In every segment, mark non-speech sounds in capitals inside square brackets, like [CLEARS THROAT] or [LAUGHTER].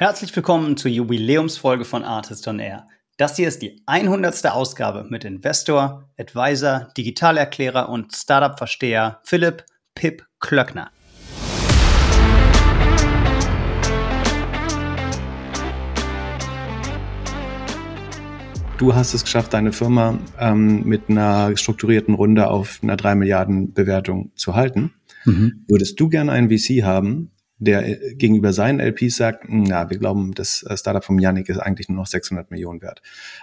Herzlich willkommen zur Jubiläumsfolge von Artist on Air. Das hier ist die 100. Ausgabe mit Investor, Advisor, Digitalerklärer und Startup-Versteher Philipp Pip Klöckner. Du hast es geschafft, deine Firma ähm, mit einer strukturierten Runde auf einer 3 Milliarden Bewertung zu halten. Mhm. Würdest du gerne einen VC haben, der äh, gegenüber seinen LPs sagt, na, wir glauben, das äh, Startup von Yannick ist eigentlich nur noch 600 Millionen wert.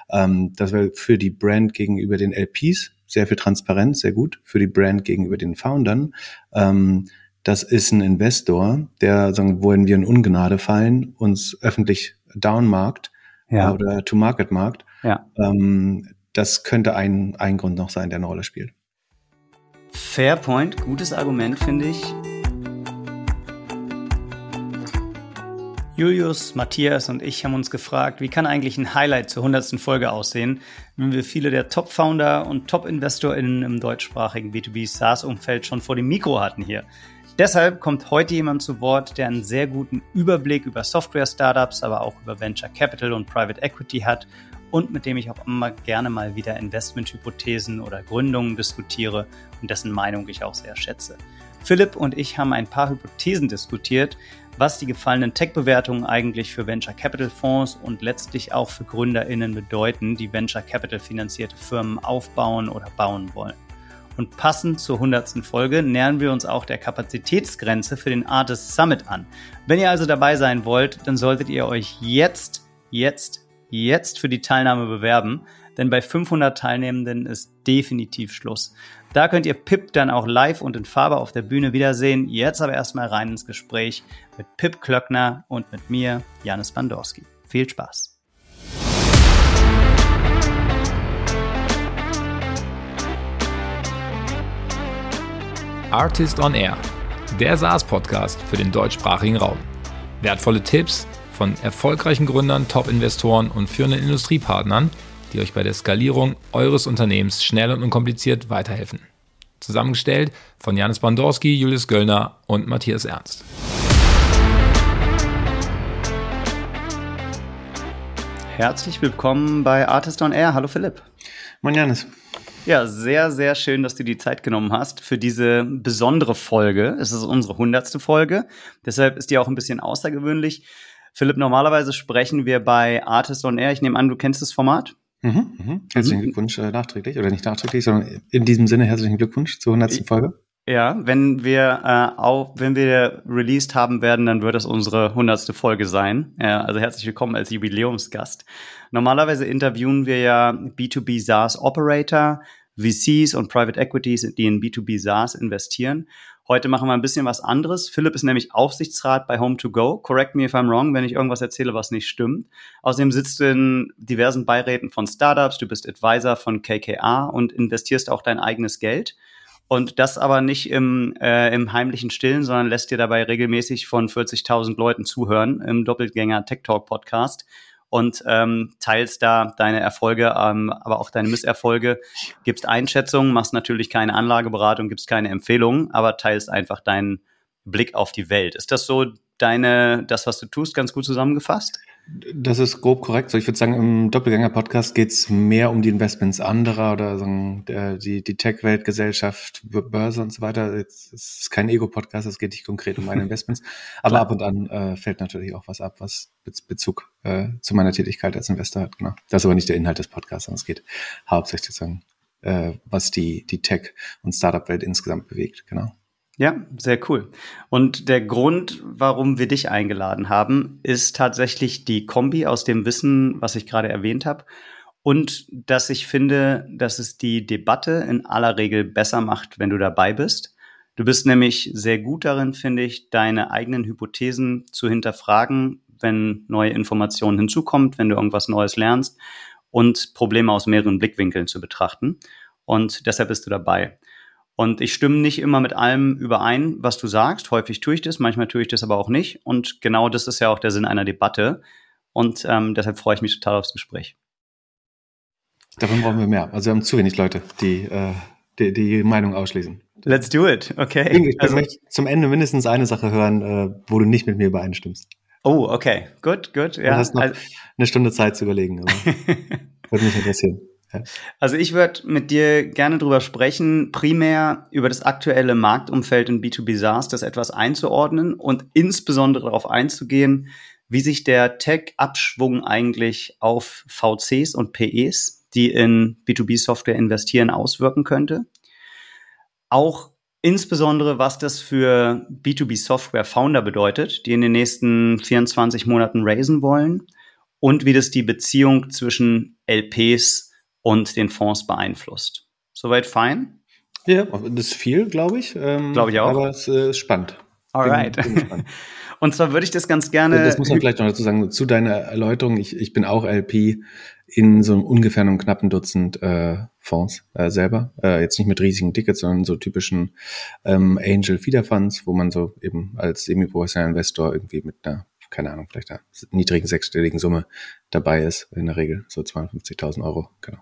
Ähm, das wäre für die Brand gegenüber den LPs sehr viel Transparenz, sehr gut. Für die Brand gegenüber den Foundern. Ähm, das ist ein Investor, der, sagen, wohin wir in Ungnade fallen, uns öffentlich downmarkt ja. oder to market markt. Ja. Ähm, das könnte ein, ein Grund noch sein, der eine Rolle spielt. Fair point, gutes Argument, finde ich. Julius, Matthias und ich haben uns gefragt, wie kann eigentlich ein Highlight zur 100. Folge aussehen, wenn wir viele der Top-Founder und Top-InvestorInnen im deutschsprachigen B2B SaaS-Umfeld schon vor dem Mikro hatten hier. Deshalb kommt heute jemand zu Wort, der einen sehr guten Überblick über Software-Startups, aber auch über Venture Capital und Private Equity hat und mit dem ich auch immer gerne mal wieder Investmenthypothesen oder Gründungen diskutiere und dessen Meinung ich auch sehr schätze. Philipp und ich haben ein paar Hypothesen diskutiert, was die gefallenen Tech-Bewertungen eigentlich für Venture Capital Fonds und letztlich auch für GründerInnen bedeuten, die Venture Capital finanzierte Firmen aufbauen oder bauen wollen. Und passend zur 100. Folge nähern wir uns auch der Kapazitätsgrenze für den Artist Summit an. Wenn ihr also dabei sein wollt, dann solltet ihr euch jetzt, jetzt, jetzt für die Teilnahme bewerben, denn bei 500 Teilnehmenden ist definitiv Schluss. Da könnt ihr Pip dann auch live und in Farbe auf der Bühne wiedersehen. Jetzt aber erstmal rein ins Gespräch mit Pip Klöckner und mit mir, Janis Bandorski. Viel Spaß! Artist on Air, der SaaS-Podcast für den deutschsprachigen Raum. Wertvolle Tipps von erfolgreichen Gründern, Top-Investoren und führenden Industriepartnern – die euch bei der Skalierung eures Unternehmens schnell und unkompliziert weiterhelfen. Zusammengestellt von Janis Bandorski, Julius Göllner und Matthias Ernst. Herzlich willkommen bei Artist on Air. Hallo Philipp. Moin Janis. Ja, sehr, sehr schön, dass du die Zeit genommen hast für diese besondere Folge. Es ist unsere hundertste Folge. Deshalb ist die auch ein bisschen außergewöhnlich. Philipp, normalerweise sprechen wir bei Artist on Air. Ich nehme an, du kennst das Format. Mhm, mhm. Herzlichen mhm. Glückwunsch äh, nachträglich oder nicht nachträglich, sondern in diesem Sinne herzlichen Glückwunsch zur 100. Folge. Ja, wenn wir äh, auch, wenn wir released haben werden, dann wird es unsere 100. Folge sein. Ja, also herzlich willkommen als Jubiläumsgast. Normalerweise interviewen wir ja B2B SaaS Operator, VCs und Private Equities, die in B2B SaaS investieren. Heute machen wir ein bisschen was anderes. Philipp ist nämlich Aufsichtsrat bei Home2Go. Correct me if I'm wrong, wenn ich irgendwas erzähle, was nicht stimmt. Außerdem sitzt du in diversen Beiräten von Startups, du bist Advisor von KKA und investierst auch dein eigenes Geld. Und das aber nicht im, äh, im heimlichen Stillen, sondern lässt dir dabei regelmäßig von 40.000 Leuten zuhören im Doppelgänger Tech Talk Podcast und ähm, teilst da deine Erfolge, ähm, aber auch deine Misserfolge, gibst Einschätzungen, machst natürlich keine Anlageberatung, gibst keine Empfehlungen, aber teilst einfach deinen Blick auf die Welt. Ist das so deine, das, was du tust, ganz gut zusammengefasst? Das ist grob korrekt. So, ich würde sagen, im Doppelgänger-Podcast geht es mehr um die Investments anderer oder sagen, der, die, die Tech-Welt, Gesellschaft, Börse und so weiter. Es ist kein Ego-Podcast, es geht nicht konkret um meine Investments. [LAUGHS] Aber ab und an äh, fällt natürlich auch was ab, was Bezug äh, zu meiner Tätigkeit als Investor hat. Genau. Das ist aber nicht der Inhalt des Podcasts, sondern es geht hauptsächlich sozusagen, äh, was die, die Tech- und Startup-Welt insgesamt bewegt. Genau. Ja, sehr cool. Und der Grund, warum wir dich eingeladen haben, ist tatsächlich die Kombi aus dem Wissen, was ich gerade erwähnt habe. Und dass ich finde, dass es die Debatte in aller Regel besser macht, wenn du dabei bist. Du bist nämlich sehr gut darin, finde ich, deine eigenen Hypothesen zu hinterfragen, wenn neue Informationen hinzukommt, wenn du irgendwas Neues lernst und Probleme aus mehreren Blickwinkeln zu betrachten. Und deshalb bist du dabei. Und ich stimme nicht immer mit allem überein, was du sagst. Häufig tue ich das, manchmal tue ich das aber auch nicht. Und genau das ist ja auch der Sinn einer Debatte. Und ähm, deshalb freue ich mich total aufs Gespräch. Davon brauchen wir mehr. Also wir haben zu wenig Leute, die äh, die, die Meinung ausschließen. Let's do it. Okay. Ich also, möchte zum Ende mindestens eine Sache hören, äh, wo du nicht mit mir übereinstimmst. Oh, okay. Gut, gut. Ja. Du hast noch also, eine Stunde Zeit zu überlegen. [LAUGHS] würde mich interessieren. Also ich würde mit dir gerne drüber sprechen, primär über das aktuelle Marktumfeld in B2B SaaS, das etwas einzuordnen und insbesondere darauf einzugehen, wie sich der Tech-Abschwung eigentlich auf VCs und PEs, die in B2B-Software investieren, auswirken könnte. Auch insbesondere, was das für B2B-Software-Founder bedeutet, die in den nächsten 24 Monaten raisen wollen und wie das die Beziehung zwischen LPs und den Fonds beeinflusst. Soweit fein? Ja, das ist viel, glaube ich. Ähm, glaube ich auch. Aber es äh, ist spannend. Alright. [LAUGHS] und zwar würde ich das ganz gerne. Das muss man vielleicht noch dazu sagen, zu deiner Erläuterung. Ich, ich bin auch LP in so einem ungefähr einem knappen Dutzend äh, Fonds äh, selber. Äh, jetzt nicht mit riesigen Tickets, sondern so typischen ähm, Angel Feeder Funds, wo man so eben als semi-professioneller Investor irgendwie mit einer keine Ahnung, vielleicht einer niedrigen sechsstelligen Summe dabei ist, in der Regel so 52.000 Euro, genau.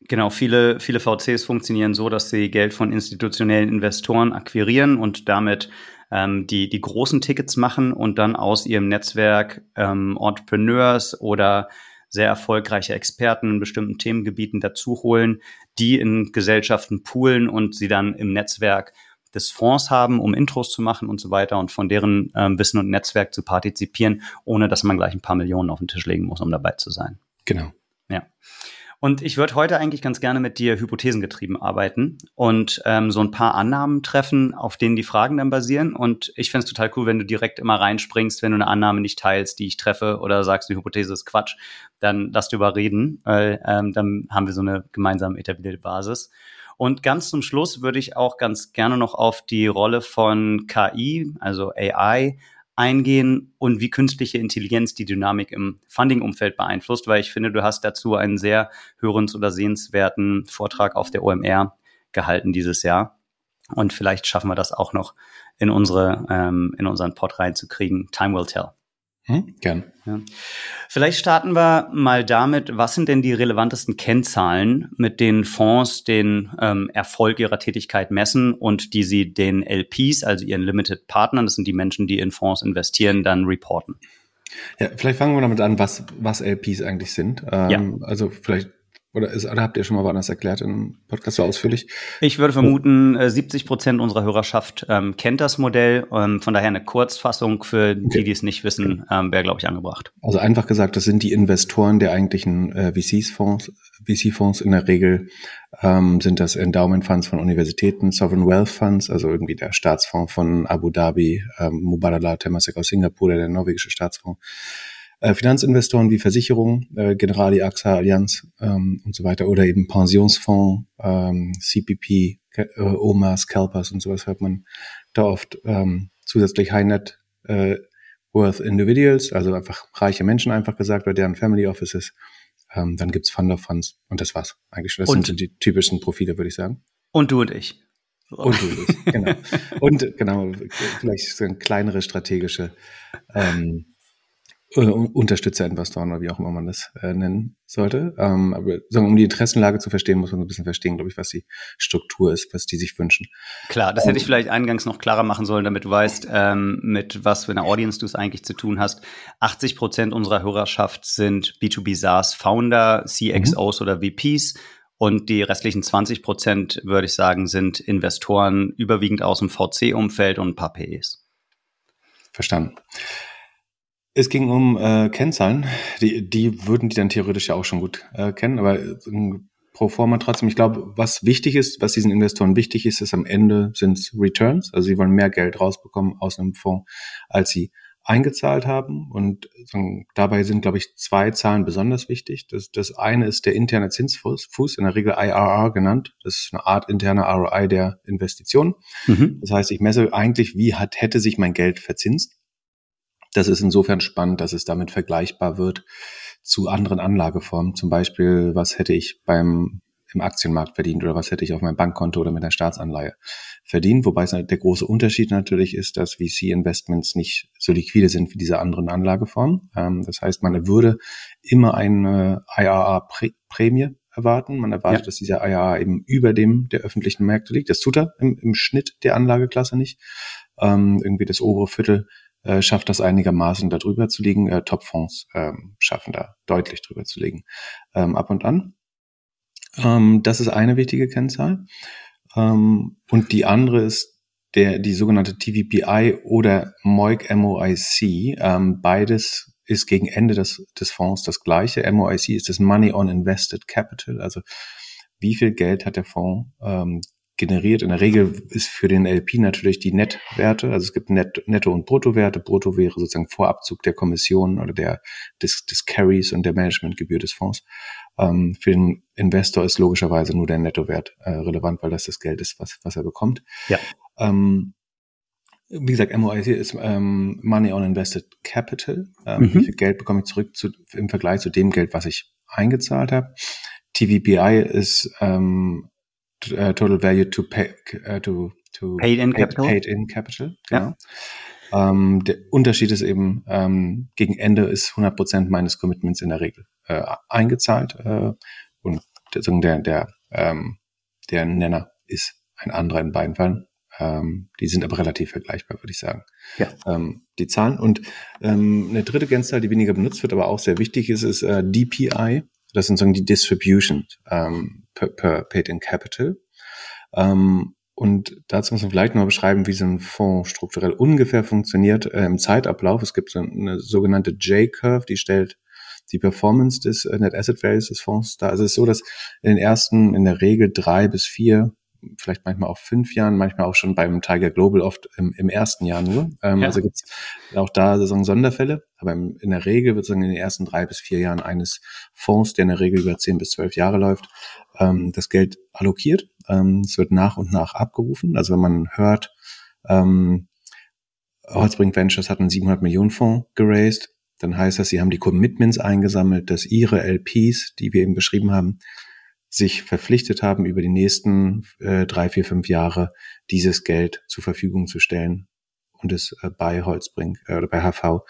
Genau, viele, viele VCs funktionieren so, dass sie Geld von institutionellen Investoren akquirieren und damit ähm, die, die großen Tickets machen und dann aus ihrem Netzwerk ähm, Entrepreneurs oder sehr erfolgreiche Experten in bestimmten Themengebieten dazu holen, die in Gesellschaften poolen und sie dann im Netzwerk des Fonds haben, um Intros zu machen und so weiter und von deren ähm, Wissen und Netzwerk zu partizipieren, ohne dass man gleich ein paar Millionen auf den Tisch legen muss, um dabei zu sein. Genau. Ja. Und ich würde heute eigentlich ganz gerne mit dir hypothesengetrieben arbeiten und ähm, so ein paar Annahmen treffen, auf denen die Fragen dann basieren. Und ich fände es total cool, wenn du direkt immer reinspringst, wenn du eine Annahme nicht teilst, die ich treffe oder sagst, die Hypothese ist Quatsch, dann lass du überreden, weil ähm, dann haben wir so eine gemeinsam etablierte Basis. Und ganz zum Schluss würde ich auch ganz gerne noch auf die Rolle von KI, also AI, eingehen und wie künstliche Intelligenz die Dynamik im Funding-Umfeld beeinflusst, weil ich finde, du hast dazu einen sehr hörens- oder sehenswerten Vortrag auf der OMR gehalten dieses Jahr. Und vielleicht schaffen wir das auch noch in unsere, ähm, in unseren Pod reinzukriegen. Time will tell. Hm, gern. Ja. Vielleicht starten wir mal damit, was sind denn die relevantesten Kennzahlen, mit denen Fonds den ähm, Erfolg ihrer Tätigkeit messen und die sie den LPs, also ihren Limited Partnern, das sind die Menschen, die in Fonds investieren, dann reporten? Ja, vielleicht fangen wir damit an, was, was LPs eigentlich sind. Ähm, ja. Also vielleicht oder, ist, oder habt ihr schon mal woanders erklärt im Podcast so ausführlich? Ich würde vermuten, 70 äh, Prozent unserer Hörerschaft ähm, kennt das Modell. Ähm, von daher eine Kurzfassung für okay. die, die es nicht wissen, ähm, wäre, glaube ich, angebracht. Also einfach gesagt, das sind die Investoren der eigentlichen äh, VCs-Fonds. VC-Fonds in der Regel ähm, sind das Endowment-Funds von Universitäten, Sovereign Wealth Funds, also irgendwie der Staatsfonds von Abu Dhabi, ähm, Mubadala Temasek aus Singapur, der norwegische Staatsfonds äh, Finanzinvestoren wie Versicherungen, äh, Generali, AXA, Allianz ähm, und so weiter oder eben Pensionsfonds, ähm, CPP, äh, OMAS, CalPERS und sowas hört man da oft ähm, zusätzlich High Net äh, Worth Individuals, also einfach reiche Menschen einfach gesagt, oder deren Family Offices. Ähm, dann gibt's Fund of Funds und das war's eigentlich schon. Das und, sind die typischen Profile, würde ich sagen. Und du und ich. So. Und du und ich, genau. und genau, vielleicht so eine kleinere strategische ähm, äh, Unterstützerinvestoren oder wie auch immer man das äh, nennen sollte. Ähm, aber sagen, um die Interessenlage zu verstehen, muss man ein bisschen verstehen, glaube ich, was die Struktur ist, was die sich wünschen. Klar, das hätte ich vielleicht eingangs noch klarer machen sollen, damit du weißt, ähm, mit was für einer Audience du es eigentlich zu tun hast. 80 Prozent unserer Hörerschaft sind B2B SaaS Founder, CXOs mhm. oder VPs. Und die restlichen 20 Prozent, würde ich sagen, sind Investoren überwiegend aus dem VC-Umfeld und ein paar PEs. Verstanden. Es ging um äh, Kennzahlen. Die, die würden die dann theoretisch ja auch schon gut äh, kennen, aber äh, pro forma trotzdem. Ich glaube, was wichtig ist, was diesen Investoren wichtig ist, ist am Ende sind Returns. Also sie wollen mehr Geld rausbekommen aus einem Fonds, als sie eingezahlt haben. Und dabei sind, glaube ich, zwei Zahlen besonders wichtig. Das, das eine ist der interne Zinsfuß, in der Regel IRR genannt. Das ist eine Art interner ROI der Investition. Mhm. Das heißt, ich messe eigentlich, wie hat, hätte sich mein Geld verzinst das ist insofern spannend, dass es damit vergleichbar wird zu anderen Anlageformen. Zum Beispiel, was hätte ich beim im Aktienmarkt verdient oder was hätte ich auf meinem Bankkonto oder mit der Staatsanleihe verdient. Wobei es halt der große Unterschied natürlich ist, dass VC-Investments nicht so liquide sind wie diese anderen Anlageformen. Ähm, das heißt, man würde immer eine IRA-Prämie erwarten. Man erwartet, ja. dass dieser IRA eben über dem der öffentlichen Märkte liegt. Das tut er im, im Schnitt der Anlageklasse nicht. Ähm, irgendwie das obere Viertel äh, schafft das einigermaßen darüber zu liegen. Äh, Top-Fonds ähm, schaffen da deutlich drüber zu liegen. Ähm, ab und an. Ähm, das ist eine wichtige Kennzahl. Ähm, und die andere ist der, die sogenannte TVPI oder MOIC MOIC. Ähm, beides ist gegen Ende des, des Fonds das gleiche. MOIC ist das Money on Invested Capital, also wie viel Geld hat der Fonds ähm, generiert. In der Regel ist für den LP natürlich die Nettwerte, also es gibt Net, Netto- und Bruttowerte. Brutto wäre sozusagen Vorabzug der Kommission oder der, des, des Carries und der Managementgebühr des Fonds. Ähm, für den Investor ist logischerweise nur der Nettowert äh, relevant, weil das das Geld ist, was, was er bekommt. Ja. Ähm, wie gesagt, MOIC ist ähm, Money on Invested Capital. Ähm, mhm. Wie viel Geld bekomme ich zurück zu, im Vergleich zu dem Geld, was ich eingezahlt habe? TVPI ist ähm, uh, Total Value to pay, uh, to, to paid in paid, capital. Paid in capital, genau. Ja. Ähm, der Unterschied ist eben, ähm, gegen Ende ist 100 Prozent meines Commitments in der Regel äh, eingezahlt äh, und der, der, ähm, der Nenner ist ein anderer in beiden Fällen. Ähm, die sind aber relativ vergleichbar, würde ich sagen. Ja. Ähm, die Zahlen. Und ähm, eine dritte Kennzahl, die weniger benutzt wird, aber auch sehr wichtig ist, ist äh, DPI. Das sind sozusagen die Distribution ähm, per, per Paid in Capital. Ähm, und dazu muss man vielleicht noch beschreiben, wie so ein Fonds strukturell ungefähr funktioniert äh, im Zeitablauf. Es gibt so eine sogenannte J-Curve, die stellt die Performance des äh, Net Asset Values des Fonds dar. Also es ist so, dass in den ersten in der Regel drei bis vier vielleicht manchmal auch fünf Jahren, manchmal auch schon beim Tiger Global oft im, im ersten Jahr nur. Ähm, ja. Also gibt es auch da so Sonderfälle, aber in, in der Regel wird sagen in den ersten drei bis vier Jahren eines Fonds, der in der Regel über zehn bis zwölf Jahre läuft, ähm, das Geld allokiert. Ähm, es wird nach und nach abgerufen. Also wenn man hört, ähm, Holzbrink Ventures hat einen 700 Millionen Fonds geraced, dann heißt das, sie haben die Commitments eingesammelt, dass ihre LPs, die wir eben beschrieben haben, sich verpflichtet haben, über die nächsten äh, drei, vier, fünf Jahre dieses Geld zur Verfügung zu stellen und es äh, bei Holzbrink äh, oder bei HV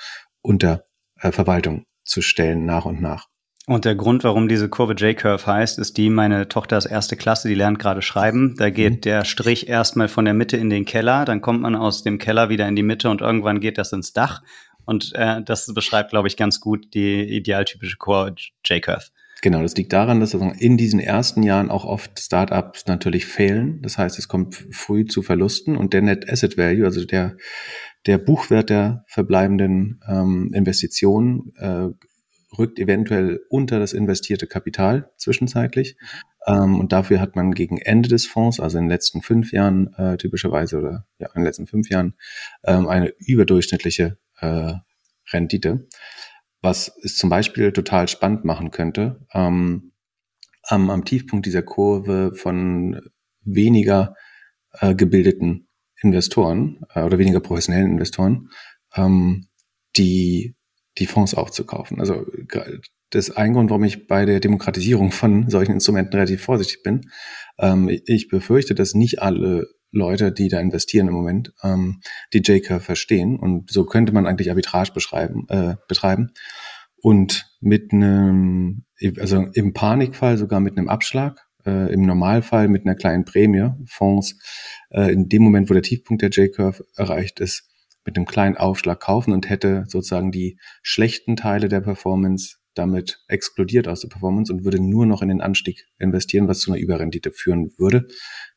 unter äh, Verwaltung zu stellen nach und nach. Und der Grund, warum diese Kurve J-Curve heißt, ist die, meine Tochter ist erste Klasse, die lernt gerade schreiben. Da geht mhm. der Strich erstmal von der Mitte in den Keller, dann kommt man aus dem Keller wieder in die Mitte und irgendwann geht das ins Dach. Und äh, das beschreibt, glaube ich, ganz gut die idealtypische Kurve J-Curve. Genau, das liegt daran, dass in diesen ersten Jahren auch oft Startups natürlich fehlen. Das heißt, es kommt früh zu Verlusten und der Net Asset Value, also der, der Buchwert der verbleibenden ähm, Investitionen, äh, rückt eventuell unter das investierte Kapital zwischenzeitlich. Ähm, und dafür hat man gegen Ende des Fonds, also in den letzten fünf Jahren äh, typischerweise oder ja, in den letzten fünf Jahren, ähm, eine überdurchschnittliche äh, Rendite was es zum Beispiel total spannend machen könnte, ähm, am, am Tiefpunkt dieser Kurve von weniger äh, gebildeten Investoren äh, oder weniger professionellen Investoren, ähm, die, die Fonds aufzukaufen. Also das ist ein Grund, warum ich bei der Demokratisierung von solchen Instrumenten relativ vorsichtig bin. Ähm, ich befürchte, dass nicht alle Leute, die da investieren im Moment, ähm, die J-Curve verstehen. Und so könnte man eigentlich Arbitrage beschreiben, äh, betreiben. Und mit einem, also im Panikfall sogar mit einem Abschlag, äh, im Normalfall mit einer kleinen Prämie, Fonds, äh, in dem Moment, wo der Tiefpunkt der J-Curve erreicht ist, mit einem kleinen Aufschlag kaufen und hätte sozusagen die schlechten Teile der Performance damit explodiert aus der Performance und würde nur noch in den Anstieg investieren, was zu einer Überrendite führen würde.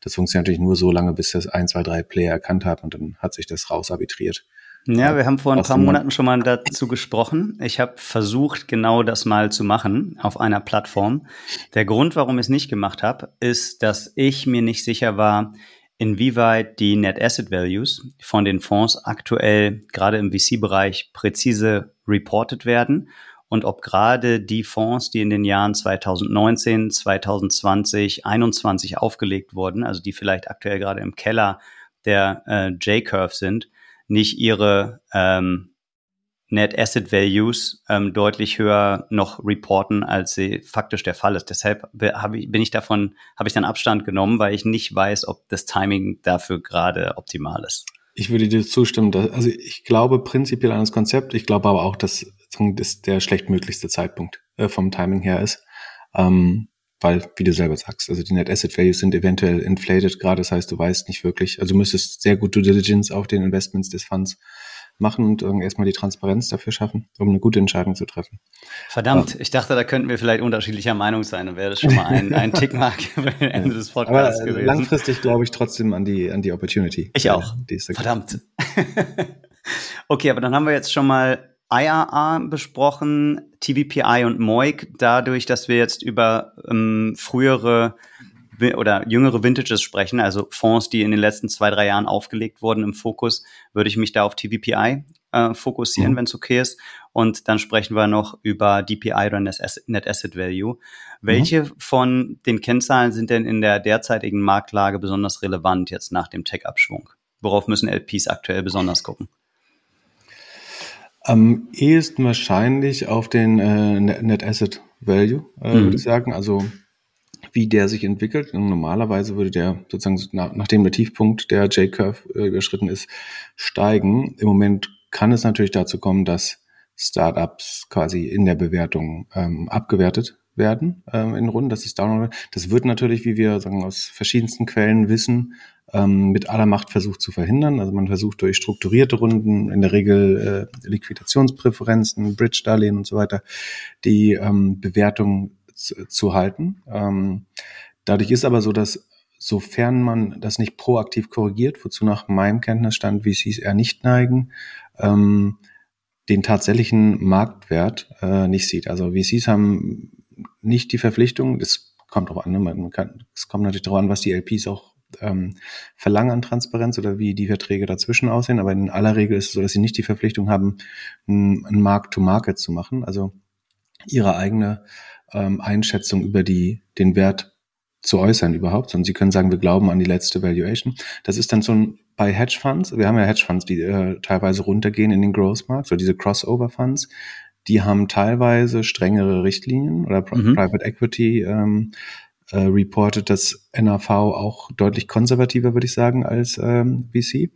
Das funktioniert natürlich nur so lange, bis das ein, zwei, drei Player erkannt haben und dann hat sich das rausarbitriert. Ja, wir haben vor ein paar Monaten schon mal dazu gesprochen. Ich habe versucht, genau das mal zu machen auf einer Plattform. Der Grund, warum ich es nicht gemacht habe, ist, dass ich mir nicht sicher war, inwieweit die Net Asset Values von den Fonds aktuell gerade im VC-Bereich präzise reported werden und ob gerade die Fonds, die in den Jahren 2019, 2020, 2021 aufgelegt wurden, also die vielleicht aktuell gerade im Keller der äh, J-Curve sind, nicht ihre ähm, Net Asset Values ähm, deutlich höher noch reporten, als sie faktisch der Fall ist. Deshalb hab ich, bin ich davon, habe ich dann Abstand genommen, weil ich nicht weiß, ob das Timing dafür gerade optimal ist. Ich würde dir zustimmen. Dass, also ich glaube prinzipiell an das Konzept. Ich glaube aber auch, dass das der schlechtmöglichste Zeitpunkt äh, vom Timing her ist. Ähm, weil, wie du selber sagst, also die Net Asset Values sind eventuell inflated gerade, das heißt, du weißt nicht wirklich, also du müsstest sehr gut Due Diligence auf den Investments des Funds machen und erstmal die Transparenz dafür schaffen, um eine gute Entscheidung zu treffen. Verdammt, ja. ich dachte, da könnten wir vielleicht unterschiedlicher Meinung sein. Dann wäre das schon mal ein, ein Tickmark für [LAUGHS] den Ende des Podcasts Aber gewesen. Langfristig glaube ich trotzdem an die, an die Opportunity. Ich auch. Verdammt. [LAUGHS] okay, aber dann haben wir jetzt schon mal IRA besprochen, TVPI und MOIC, dadurch, dass wir jetzt über ähm, frühere oder jüngere Vintages sprechen, also Fonds, die in den letzten zwei, drei Jahren aufgelegt wurden im Fokus, würde ich mich da auf TVPI äh, fokussieren, mhm. wenn es okay ist. Und dann sprechen wir noch über DPI oder Net Asset Value. Welche mhm. von den Kennzahlen sind denn in der derzeitigen Marktlage besonders relevant jetzt nach dem Tech-Abschwung? Worauf müssen LPs aktuell besonders gucken? Am ehesten wahrscheinlich auf den äh, Net Asset Value, äh, mhm. würde ich sagen. Also wie der sich entwickelt. Und normalerweise würde der sozusagen, nach, nachdem der Tiefpunkt der J-Curve äh, überschritten ist, steigen. Im Moment kann es natürlich dazu kommen, dass Startups quasi in der Bewertung ähm, abgewertet werden ähm, in Runden. Das ist Download. Das wird natürlich, wie wir sagen, aus verschiedensten Quellen wissen, ähm, mit aller Macht versucht zu verhindern. Also man versucht durch strukturierte Runden, in der Regel äh, Liquidationspräferenzen, Bridge-Darlehen und so weiter, die ähm, Bewertung zu, zu halten. Ähm, dadurch ist aber so, dass sofern man das nicht proaktiv korrigiert, wozu nach meinem Kenntnisstand VCs eher nicht neigen, ähm, den tatsächlichen Marktwert äh, nicht sieht. Also VCs haben nicht die Verpflichtung, das kommt auch an, ne? man kann, es kommt natürlich darauf an, was die LPs auch ähm, verlangen an Transparenz oder wie die Verträge dazwischen aussehen, aber in aller Regel ist es so, dass sie nicht die Verpflichtung haben, ein, Mark-to-Market zu machen, also ihre eigene ähm, Einschätzung über die, den Wert zu äußern überhaupt, sondern sie können sagen, wir glauben an die letzte Valuation. Das ist dann so ein bei Hedgefonds, wir haben ja Hedgefonds, die äh, teilweise runtergehen in den Growth Markt, so diese Crossover Funds, die haben teilweise strengere Richtlinien oder mhm. Private Equity ähm, äh, reportet das NAV auch deutlich konservativer, würde ich sagen, als ähm, VC.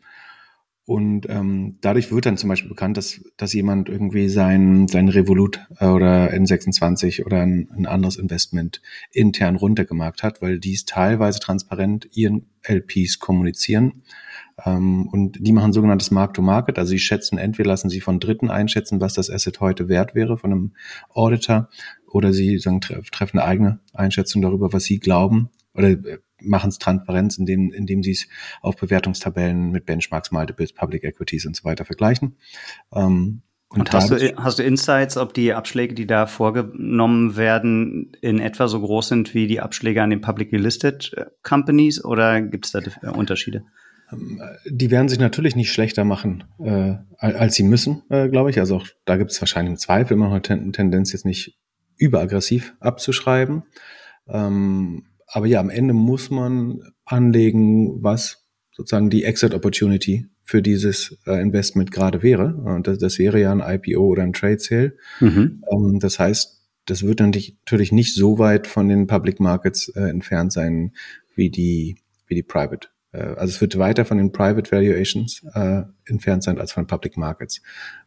Und ähm, dadurch wird dann zum Beispiel bekannt, dass, dass jemand irgendwie sein, sein Revolut äh, oder N26 oder ein, ein anderes Investment intern runtergemarkt hat, weil dies teilweise transparent ihren LPs kommunizieren. Ähm, und die machen sogenanntes Mark-to-Market, also sie schätzen, entweder lassen sie von Dritten einschätzen, was das Asset heute wert wäre von einem Auditor, oder sie sagen, treffen eine eigene Einschätzung darüber, was sie glauben, oder äh, machen es Transparenz, indem, indem sie es auf Bewertungstabellen mit Benchmarks, Multiples, Public Equities und so weiter vergleichen. Ähm, und, und hast, du, hast du Insights, ob die Abschläge, die da vorgenommen werden, in etwa so groß sind wie die Abschläge an den publicly listed äh, Companies oder gibt es da äh, Unterschiede? Ähm, die werden sich natürlich nicht schlechter machen, äh, als sie müssen, äh, glaube ich. Also auch da gibt es wahrscheinlich im Zweifel immer noch eine Tendenz, jetzt nicht überaggressiv abzuschreiben. Ähm, aber ja, am Ende muss man anlegen, was sozusagen die Exit Opportunity für dieses äh, Investment gerade wäre. Und das, das, wäre ja ein IPO oder ein Trade Sale. Mhm. Ähm, das heißt, das wird natürlich nicht so weit von den Public Markets äh, entfernt sein wie die, wie die Private. Äh, also es wird weiter von den Private Valuations äh, entfernt sein als von Public Markets,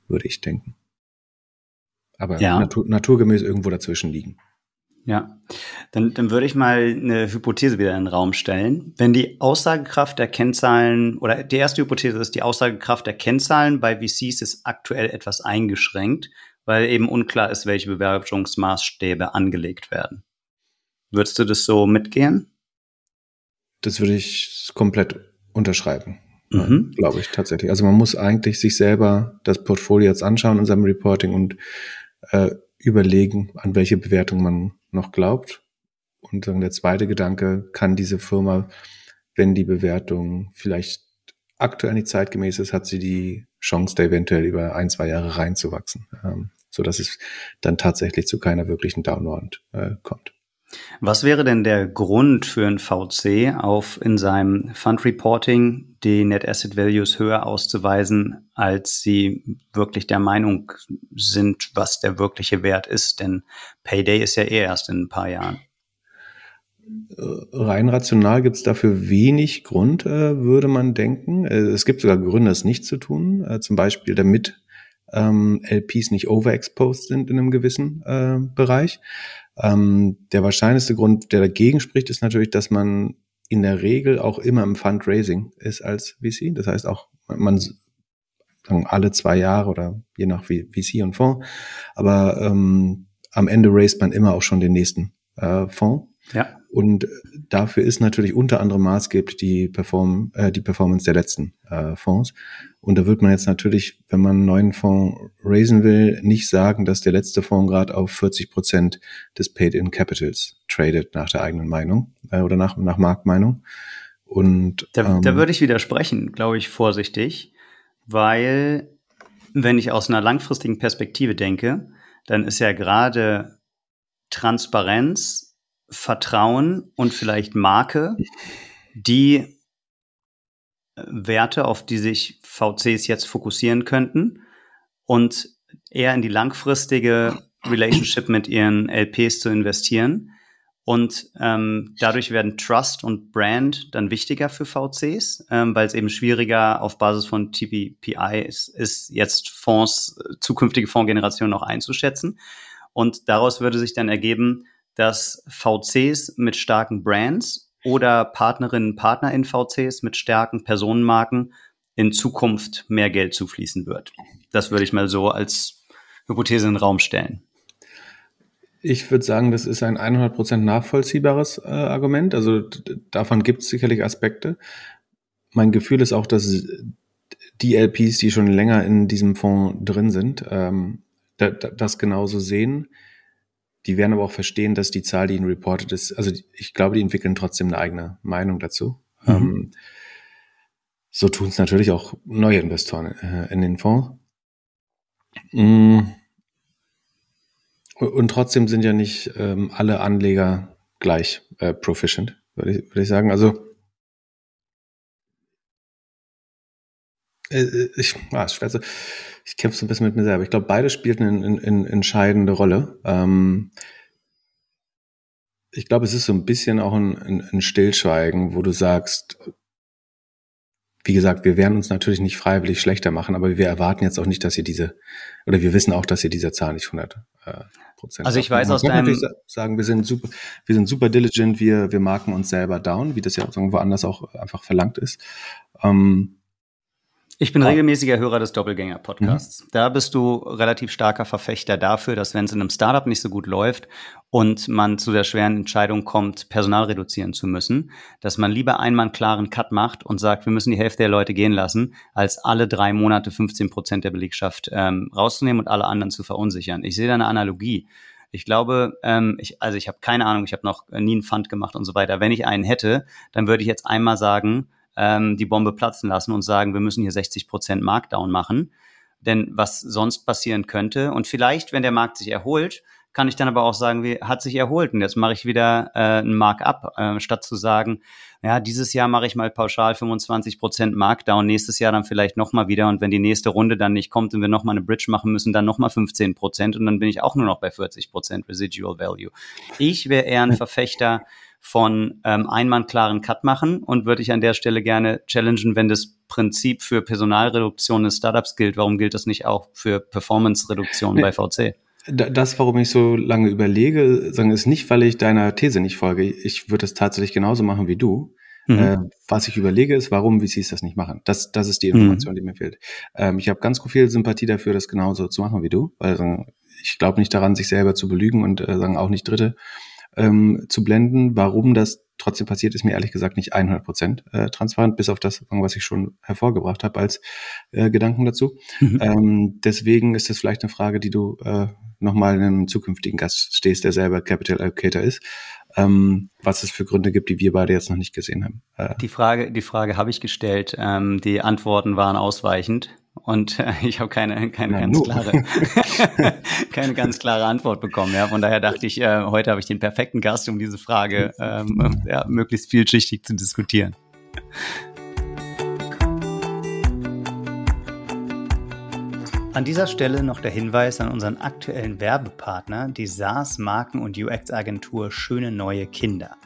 würde ich denken. Aber ja. natur, naturgemäß irgendwo dazwischen liegen. Ja, dann, dann würde ich mal eine Hypothese wieder in den Raum stellen. Wenn die Aussagekraft der Kennzahlen oder die erste Hypothese ist, die Aussagekraft der Kennzahlen bei VCs ist aktuell etwas eingeschränkt, weil eben unklar ist, welche Bewertungsmaßstäbe angelegt werden. Würdest du das so mitgehen? Das würde ich komplett unterschreiben. Mhm. Glaube ich tatsächlich. Also man muss eigentlich sich selber das Portfolio jetzt anschauen in seinem Reporting und äh, überlegen, an welche Bewertung man noch glaubt. Und dann der zweite Gedanke, kann diese Firma, wenn die Bewertung vielleicht aktuell nicht zeitgemäß ist, hat sie die Chance, da eventuell über ein, zwei Jahre reinzuwachsen, ähm, so dass es dann tatsächlich zu keiner wirklichen Downround äh, kommt. Was wäre denn der Grund für ein VC, auf in seinem Fund Reporting die Net Asset Values höher auszuweisen, als sie wirklich der Meinung sind, was der wirkliche Wert ist? Denn Payday ist ja eh erst in ein paar Jahren. Äh, rein rational gibt es dafür wenig Grund, äh, würde man denken. Äh, es gibt sogar Gründe, es nicht zu tun. Zum Beispiel, damit ähm, LPs nicht overexposed sind in einem gewissen Bereich. Ähm, der wahrscheinlichste Grund, der dagegen spricht, ist natürlich, dass man in der Regel auch immer im Fundraising ist als VC. Das heißt auch, man alle zwei Jahre oder je nach VC und Fonds. Aber ähm, am Ende raised man immer auch schon den nächsten äh, Fonds. Ja. Und dafür ist natürlich unter anderem maßgeblich die, Perform äh, die Performance der letzten äh, Fonds. Und da wird man jetzt natürlich, wenn man einen neuen Fonds raisen will, nicht sagen, dass der letzte Fonds gerade auf 40 Prozent des Paid-in Capitals tradet nach der eigenen Meinung äh, oder nach, nach Marktmeinung. Und da, ähm, da würde ich widersprechen, glaube ich, vorsichtig, weil wenn ich aus einer langfristigen Perspektive denke, dann ist ja gerade Transparenz, Vertrauen und vielleicht Marke die Werte, auf die sich VCs jetzt fokussieren könnten und eher in die langfristige Relationship mit ihren LPs zu investieren. Und ähm, dadurch werden Trust und Brand dann wichtiger für VCs, ähm, weil es eben schwieriger auf Basis von TVPI ist, ist jetzt Fonds, zukünftige Fondsgenerationen noch einzuschätzen. Und daraus würde sich dann ergeben, dass VCs mit starken Brands oder Partnerinnen, Partner in VCs mit starken Personenmarken in Zukunft mehr Geld zufließen wird. Das würde ich mal so als Hypothese in den Raum stellen. Ich würde sagen, das ist ein 100% nachvollziehbares äh, Argument. Also davon gibt es sicherlich Aspekte. Mein Gefühl ist auch, dass die LPs, die schon länger in diesem Fonds drin sind, ähm, da, da, das genauso sehen. Die werden aber auch verstehen, dass die Zahl, die ihnen reported ist, also ich glaube, die entwickeln trotzdem eine eigene Meinung dazu. Mhm. Ähm, so tun es natürlich auch neue Investoren äh, in den Fonds. Mhm. Und trotzdem sind ja nicht ähm, alle Anleger gleich äh, proficient, würde ich, würde ich sagen. Also äh, äh ich, ah, schwer zu, ich kämpfe so ein bisschen mit mir selber. Ich glaube, beide spielten eine entscheidende Rolle. Ähm, ich glaube, es ist so ein bisschen auch ein, ein, ein Stillschweigen, wo du sagst, wie gesagt, wir werden uns natürlich nicht freiwillig schlechter machen, aber wir erwarten jetzt auch nicht, dass ihr diese, oder wir wissen auch, dass ihr dieser Zahl nicht 100 äh, Prozent. Also ich weiß aus deinem natürlich sagen, wir sind super, wir sind super diligent, wir wir marken uns selber down, wie das ja irgendwo anders auch einfach verlangt ist. Ähm, ich bin regelmäßiger Hörer des Doppelgänger-Podcasts. Mhm. Da bist du relativ starker Verfechter dafür, dass wenn es in einem Startup nicht so gut läuft und man zu der schweren Entscheidung kommt, Personal reduzieren zu müssen, dass man lieber einmal einen klaren Cut macht und sagt, wir müssen die Hälfte der Leute gehen lassen, als alle drei Monate 15 Prozent der Belegschaft ähm, rauszunehmen und alle anderen zu verunsichern. Ich sehe da eine Analogie. Ich glaube, ähm, ich, also ich habe keine Ahnung, ich habe noch nie einen Fund gemacht und so weiter. Wenn ich einen hätte, dann würde ich jetzt einmal sagen, ähm, die Bombe platzen lassen und sagen, wir müssen hier 60 Prozent Markdown machen. Denn was sonst passieren könnte, und vielleicht, wenn der Markt sich erholt, kann ich dann aber auch sagen, wie hat sich erholt und jetzt mache ich wieder äh, ein Markup, äh, statt zu sagen, ja, dieses Jahr mache ich mal pauschal 25 Prozent Markdown, nächstes Jahr dann vielleicht nochmal wieder und wenn die nächste Runde dann nicht kommt und wir nochmal eine Bridge machen müssen, dann nochmal 15 Prozent und dann bin ich auch nur noch bei 40 Prozent Residual Value. Ich wäre eher ein [LAUGHS] Verfechter von ähm, einmal klaren Cut machen und würde ich an der Stelle gerne challengen, wenn das Prinzip für Personalreduktion in Startups gilt, warum gilt das nicht auch für Performance-Reduktion nee, bei VC? Das, warum ich so lange überlege, sagen, ist nicht, weil ich deiner These nicht folge. Ich würde es tatsächlich genauso machen wie du. Mhm. Äh, was ich überlege, ist, warum VCs das nicht machen. Das, das ist die mhm. Information, mhm. die mir fehlt. Ähm, ich habe ganz viel Sympathie dafür, das genauso zu machen wie du, weil ich glaube nicht daran, sich selber zu belügen und äh, sagen auch nicht Dritte ähm, zu blenden. Warum das trotzdem passiert, ist mir ehrlich gesagt nicht 100 Prozent äh, transparent, bis auf das, was ich schon hervorgebracht habe als äh, Gedanken dazu. Mhm. Ähm, deswegen ist das vielleicht eine Frage, die du äh, nochmal einem zukünftigen Gast stehst, der selber Capital Allocator ist, ähm, was es für Gründe gibt, die wir beide jetzt noch nicht gesehen haben. Äh, die Frage, die Frage habe ich gestellt. Ähm, die Antworten waren ausweichend und äh, [LAUGHS] ich habe keine keine Na, ganz klare [LAUGHS] [LAUGHS] keine ganz klare Antwort bekommen. Ja, von daher dachte ich, äh, heute habe ich den perfekten Gast, um diese Frage ähm, ja, möglichst vielschichtig zu diskutieren. An dieser Stelle noch der Hinweis an unseren aktuellen Werbepartner, die SaaS Marken- und UX-Agentur Schöne Neue Kinder.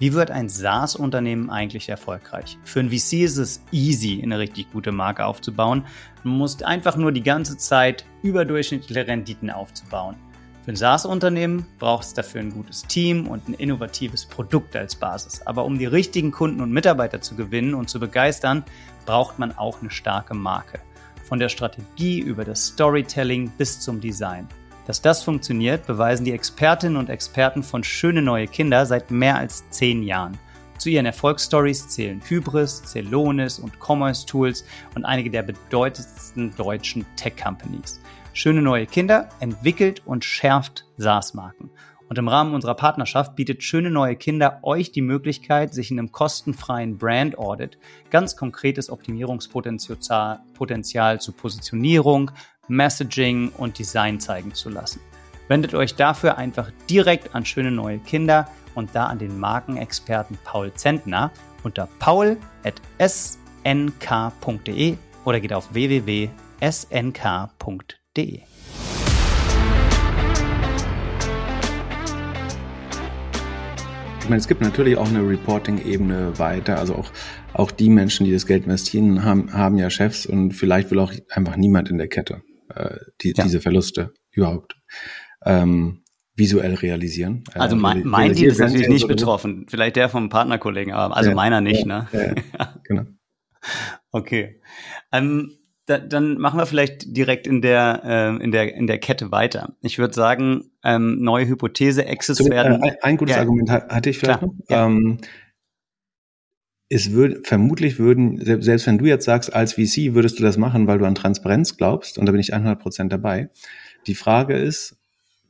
Wie wird ein SaaS-Unternehmen eigentlich erfolgreich? Für ein VC ist es easy, eine richtig gute Marke aufzubauen. Man muss einfach nur die ganze Zeit überdurchschnittliche Renditen aufzubauen. Für ein SaaS-Unternehmen braucht es dafür ein gutes Team und ein innovatives Produkt als Basis. Aber um die richtigen Kunden und Mitarbeiter zu gewinnen und zu begeistern, braucht man auch eine starke Marke. Von der Strategie über das Storytelling bis zum Design. Dass das funktioniert, beweisen die Expertinnen und Experten von Schöne neue Kinder seit mehr als zehn Jahren. Zu ihren Erfolgsstories zählen Hybris, Celonis und Commerce Tools und einige der bedeutendsten deutschen Tech-Companies. Schöne neue Kinder entwickelt und schärft SaaS-Marken. Und im Rahmen unserer Partnerschaft bietet Schöne neue Kinder euch die Möglichkeit, sich in einem kostenfreien Brand Audit ganz konkretes Optimierungspotenzial zu Positionierung, Messaging und Design zeigen zu lassen. Wendet euch dafür einfach direkt an Schöne neue Kinder und da an den Markenexperten Paul Zentner unter paul.snk.de oder geht auf www.snk.de. Ich meine, es gibt natürlich auch eine Reporting-Ebene weiter. Also auch, auch die Menschen, die das Geld investieren, haben, haben ja Chefs und vielleicht will auch einfach niemand in der Kette äh, die, ja. diese Verluste überhaupt ähm, visuell realisieren. Äh, also mein, mein Deal ist natürlich nicht betroffen. Vielleicht der vom Partnerkollegen, aber also ja, meiner nicht, ja, ne? Ja, [LAUGHS] genau. Okay. Ähm, da, dann machen wir vielleicht direkt in der, äh, in der, in der Kette weiter. Ich würde sagen, ähm, neue Hypothese, Access so, werden. Äh, ein gutes ja, Argument hatte ich vielleicht klar, noch. Ähm, es würde, vermutlich würden, selbst wenn du jetzt sagst, als VC würdest du das machen, weil du an Transparenz glaubst, und da bin ich 100 Prozent dabei. Die Frage ist,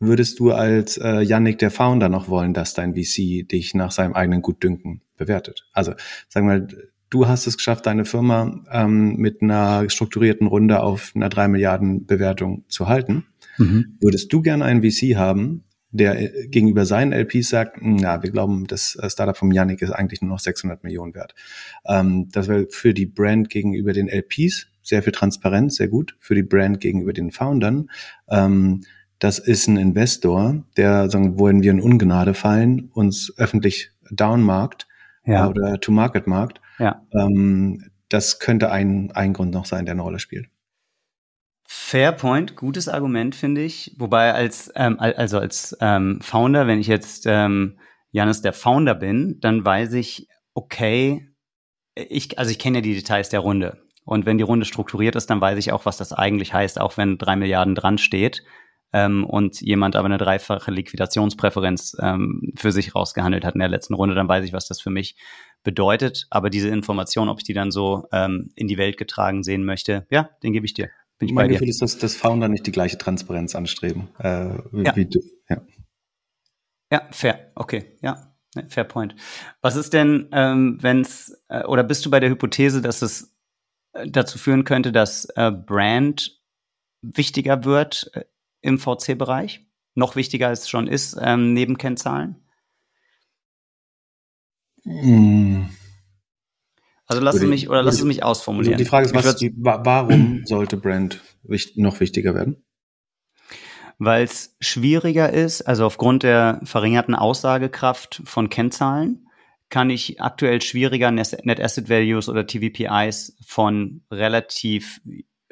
würdest du als äh, Yannick, der Founder, noch wollen, dass dein VC dich nach seinem eigenen Gutdünken bewertet? Also, sagen wir mal, du hast es geschafft, deine Firma ähm, mit einer strukturierten Runde auf einer drei Milliarden Bewertung zu halten. Mhm. Würdest du gerne einen VC haben, der äh, gegenüber seinen LPs sagt, hm, na, wir glauben, das äh, Startup von Yannick ist eigentlich nur noch 600 Millionen wert. Ähm, das wäre für die Brand gegenüber den LPs sehr viel Transparenz, sehr gut. Für die Brand gegenüber den Foundern. Ähm, das ist ein Investor, der, sagen, wohin wir in Ungnade fallen, uns öffentlich downmarkt ja. oder to market markt ja. Ähm, das könnte ein, ein Grund noch sein, der eine Rolle spielt. Fair point, gutes Argument finde ich. Wobei als ähm, also als ähm, Founder, wenn ich jetzt ähm, Janis der Founder bin, dann weiß ich, okay, ich also ich kenne ja die Details der Runde und wenn die Runde strukturiert ist, dann weiß ich auch, was das eigentlich heißt, auch wenn drei Milliarden dran steht ähm, und jemand aber eine dreifache Liquidationspräferenz ähm, für sich rausgehandelt hat in der letzten Runde, dann weiß ich, was das für mich bedeutet. Aber diese Information, ob ich die dann so ähm, in die Welt getragen sehen möchte, ja, den gebe ich dir. Bin ich mein Gefühl ist, dass, dass Founder nicht die gleiche Transparenz anstreben äh, wie, ja. wie du. Ja. ja, fair. Okay, ja. Fair point. Was ist denn, ähm, wenn es, äh, oder bist du bei der Hypothese, dass es äh, dazu führen könnte, dass äh, Brand wichtiger wird äh, im VC-Bereich? Noch wichtiger als es schon ist, ähm, neben Kennzahlen? Mm. Also lass es mich oder lass es mich ausformulieren. Also die Frage ist, was, die, warum sollte Brand noch wichtiger werden? Weil es schwieriger ist, also aufgrund der verringerten Aussagekraft von Kennzahlen, kann ich aktuell schwieriger Net Asset Values oder TVPIs von relativ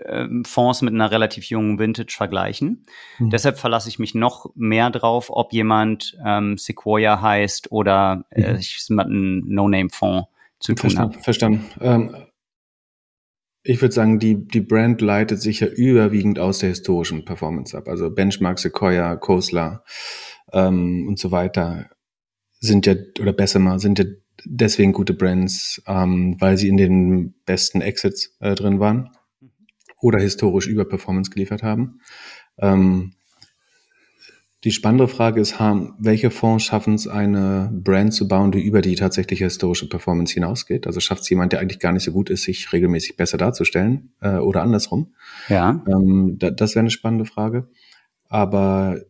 ähm, Fonds mit einer relativ jungen Vintage vergleichen. Mhm. Deshalb verlasse ich mich noch mehr drauf, ob jemand ähm, Sequoia heißt oder äh, mhm. ich einem No-Name-Fonds zu tun habe. Verstanden. Ähm, ich würde sagen, die, die Brand leitet sich ja überwiegend aus der historischen Performance ab. Also Benchmark, Sequoia, Kosler ähm, und so weiter sind ja, oder Bessemer, sind ja deswegen gute Brands, ähm, weil sie in den besten Exits äh, drin waren oder historisch Überperformance geliefert haben. Ähm, die spannende Frage ist, haben, welche Fonds schaffen es, eine Brand zu bauen, die über die tatsächliche historische Performance hinausgeht? Also schafft es jemand, der eigentlich gar nicht so gut ist, sich regelmäßig besser darzustellen äh, oder andersrum? Ja. Ähm, da, das wäre eine spannende Frage. Aber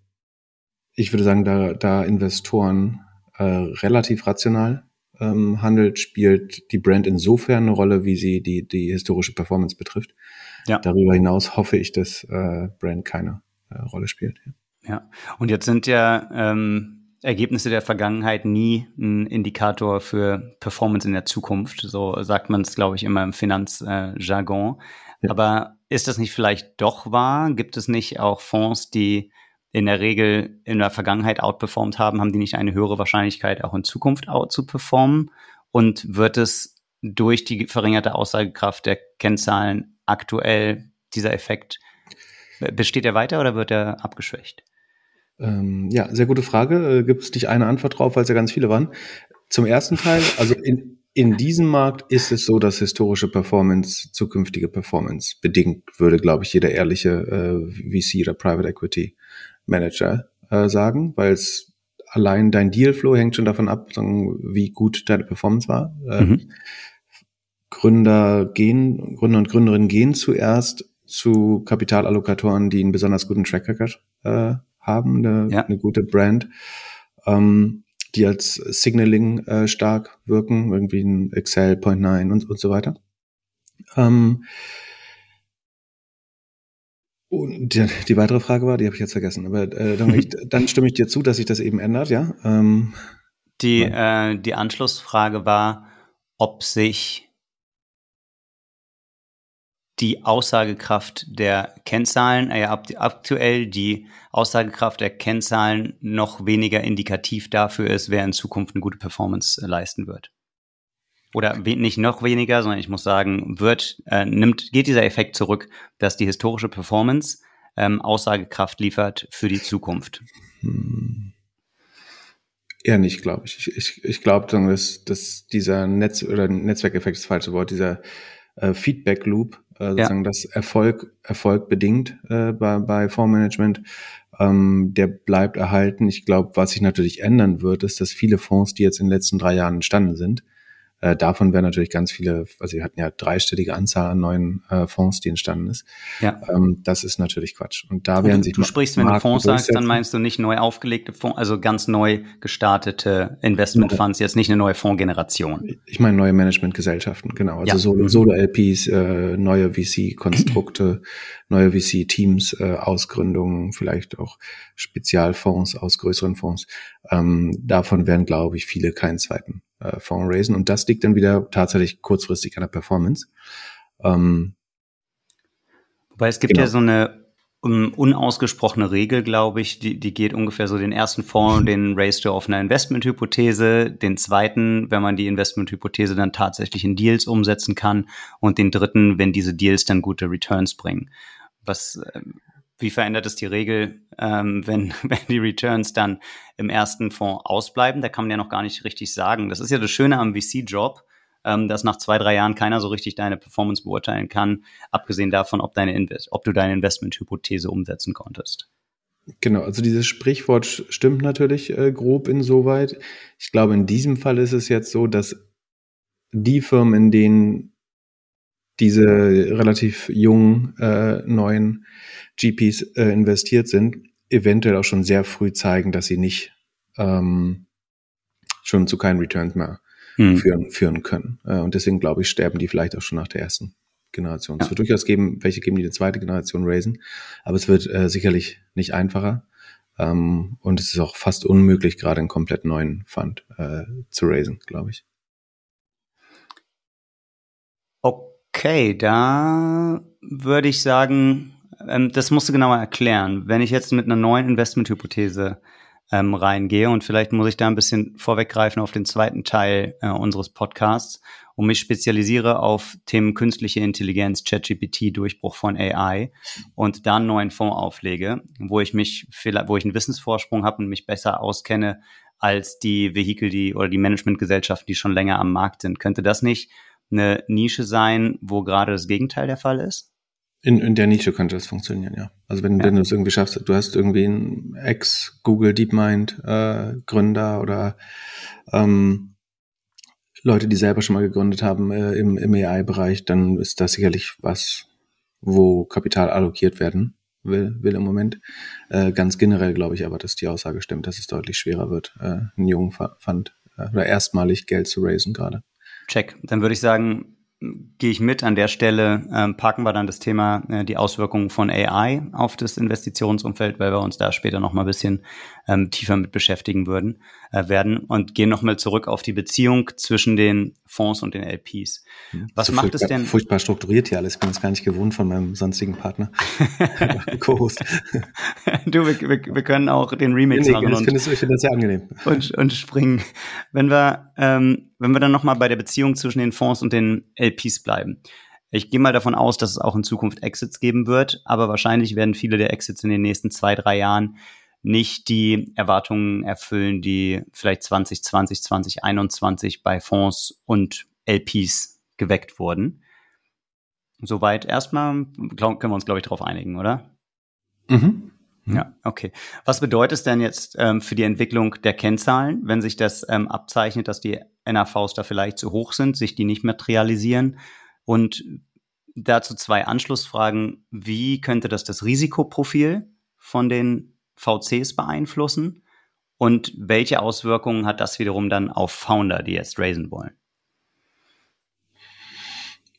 ich würde sagen, da, da Investoren äh, relativ rational ähm, handelt, spielt die Brand insofern eine Rolle, wie sie die, die historische Performance betrifft. Ja. Darüber hinaus hoffe ich, dass äh, Brand keine äh, Rolle spielt. Ja. Ja, und jetzt sind ja ähm, Ergebnisse der Vergangenheit nie ein Indikator für Performance in der Zukunft. So sagt man es, glaube ich, immer im Finanzjargon. Äh, ja. Aber ist das nicht vielleicht doch wahr? Gibt es nicht auch Fonds, die in der Regel in der Vergangenheit outperformed haben, haben die nicht eine höhere Wahrscheinlichkeit, auch in Zukunft out zu performen? Und wird es durch die verringerte Aussagekraft der Kennzahlen aktuell dieser Effekt, besteht er weiter oder wird er abgeschwächt? Ähm, ja, sehr gute Frage. Äh, gibt es nicht eine Antwort drauf, weil es ja ganz viele waren. Zum ersten Teil, also in, in diesem Markt ist es so, dass historische Performance zukünftige Performance bedingt, würde, glaube ich, jeder ehrliche äh, VC oder Private Equity Manager äh, sagen, weil es allein dein Dealflow hängt schon davon ab, wie gut deine Performance war. Ähm, mhm. Gründer gehen, Gründer und Gründerinnen gehen zuerst zu Kapitalallokatoren, die einen besonders guten Track Record äh, haben, eine, ja. eine gute Brand. Ähm, die als Signaling äh, stark wirken, irgendwie ein Excel, Point 9 und, und so weiter. Ähm, und die, die weitere Frage war, die habe ich jetzt vergessen, aber äh, dann, ich, [LAUGHS] dann, stimme ich dir zu, dass sich das eben ändert, ja. Ähm, die, äh, die Anschlussfrage war, ob sich die Aussagekraft der Kennzahlen, äh, aktuell die Aussagekraft der Kennzahlen noch weniger indikativ dafür ist, wer in Zukunft eine gute Performance äh, leisten wird. Oder nicht noch weniger, sondern ich muss sagen, wird, äh, nimmt, geht dieser Effekt zurück, dass die historische Performance ähm, Aussagekraft liefert für die Zukunft. Hm. Eher nicht, glaube ich. Ich, ich, ich glaube, dass, dass dieser Netz oder Netzwerkeffekt ist das falsche Wort, dieser äh, Feedback Loop äh, sozusagen ja. das Erfolg, Erfolg bedingt äh, bei, bei Fondsmanagement. Ähm, der bleibt erhalten. Ich glaube, was sich natürlich ändern wird, ist, dass viele Fonds, die jetzt in den letzten drei Jahren entstanden sind, äh, davon werden natürlich ganz viele, also wir hatten ja dreistellige Anzahl an neuen äh, Fonds, die entstanden ist. Ja. Ähm, das ist natürlich Quatsch. Und da werden sich Du sprichst, wenn du Fonds sagst, dann meinst du nicht neu aufgelegte Fonds, also ganz neu gestartete Investmentfonds, jetzt nicht eine neue Fondsgeneration. Ich meine neue Managementgesellschaften, genau. Also ja. Solo, Solo LPs, äh, neue VC-Konstrukte, [CLEARS THROAT] neue VC-Teams, äh, Ausgründungen, vielleicht auch Spezialfonds aus größeren Fonds. Ähm, davon werden, glaube ich, viele keinen zweiten äh, Fonds raisen. Und das liegt dann wieder tatsächlich kurzfristig an der Performance. Ähm, Wobei es gibt genau. ja so eine um, unausgesprochene Regel, glaube ich, die, die geht ungefähr so den ersten Fonds, [LAUGHS] den raised du auf einer Investmenthypothese, den zweiten, wenn man die Investmenthypothese dann tatsächlich in Deals umsetzen kann und den dritten, wenn diese Deals dann gute Returns bringen. Was ähm, wie verändert es die Regel, ähm, wenn, [LAUGHS] wenn die Returns dann im ersten Fonds ausbleiben? Da kann man ja noch gar nicht richtig sagen. Das ist ja das Schöne am VC-Job, ähm, dass nach zwei, drei Jahren keiner so richtig deine Performance beurteilen kann, abgesehen davon, ob, deine Invest ob du deine Investment-Hypothese umsetzen konntest. Genau, also dieses Sprichwort stimmt natürlich äh, grob insoweit. Ich glaube, in diesem Fall ist es jetzt so, dass die Firmen, in denen diese relativ jungen, äh, neuen GPs äh, investiert sind, eventuell auch schon sehr früh zeigen, dass sie nicht ähm, schon zu keinen Returns mehr hm. führen, führen können. Äh, und deswegen glaube ich, sterben die vielleicht auch schon nach der ersten Generation. Ja. Es wird durchaus geben, welche geben, die eine zweite Generation raisen, aber es wird äh, sicherlich nicht einfacher. Ähm, und es ist auch fast unmöglich, gerade einen komplett neuen Fund äh, zu raisen, glaube ich. Okay, da würde ich sagen, ähm, das musst du genauer erklären. Wenn ich jetzt mit einer neuen Investmenthypothese ähm, reingehe und vielleicht muss ich da ein bisschen vorweggreifen auf den zweiten Teil äh, unseres Podcasts und mich spezialisiere auf Themen künstliche Intelligenz, ChatGPT, Durchbruch von AI und da einen neuen Fonds auflege, wo ich mich vielleicht, wo ich einen Wissensvorsprung habe und mich besser auskenne als die Vehikel, die oder die Managementgesellschaften, die schon länger am Markt sind. Könnte das nicht eine Nische sein, wo gerade das Gegenteil der Fall ist? In, in der Nische könnte das funktionieren, ja. Also wenn, ja. wenn du es irgendwie schaffst, du hast irgendwie einen Ex-Google DeepMind äh, Gründer oder ähm, Leute, die selber schon mal gegründet haben äh, im, im AI-Bereich, dann ist das sicherlich was, wo Kapital allokiert werden will, will im Moment. Äh, ganz generell glaube ich aber, dass die Aussage stimmt, dass es deutlich schwerer wird, äh, einen jungen Fund äh, oder erstmalig Geld zu raisen gerade. Check. Dann würde ich sagen, gehe ich mit. An der Stelle ähm, packen wir dann das Thema äh, die Auswirkungen von AI auf das Investitionsumfeld, weil wir uns da später noch mal ein bisschen ähm, tiefer mit beschäftigen würden äh, werden und gehen noch mal zurück auf die Beziehung zwischen den Fonds und den LPs. Was so macht es denn? Furchtbar strukturiert hier alles. Ich bin es gar nicht gewohnt von meinem sonstigen Partner. [LAUGHS] Co-Host. du, wir, wir, wir, können auch den Remix nee, machen. Ich finde das sehr angenehm. Und, und springen. Wenn wir, ähm, wenn wir dann noch mal bei der Beziehung zwischen den Fonds und den LPs bleiben. Ich gehe mal davon aus, dass es auch in Zukunft Exits geben wird, aber wahrscheinlich werden viele der Exits in den nächsten zwei, drei Jahren nicht die Erwartungen erfüllen, die vielleicht 2020, 2021 bei Fonds und LPs geweckt wurden. Soweit erstmal glaub, können wir uns, glaube ich, darauf einigen, oder? Mhm. Ja, okay. Was bedeutet es denn jetzt ähm, für die Entwicklung der Kennzahlen, wenn sich das ähm, abzeichnet, dass die NAVs da vielleicht zu hoch sind, sich die nicht materialisieren? Und dazu zwei Anschlussfragen. Wie könnte das das Risikoprofil von den VCs beeinflussen? Und welche Auswirkungen hat das wiederum dann auf Founder, die jetzt raisen wollen?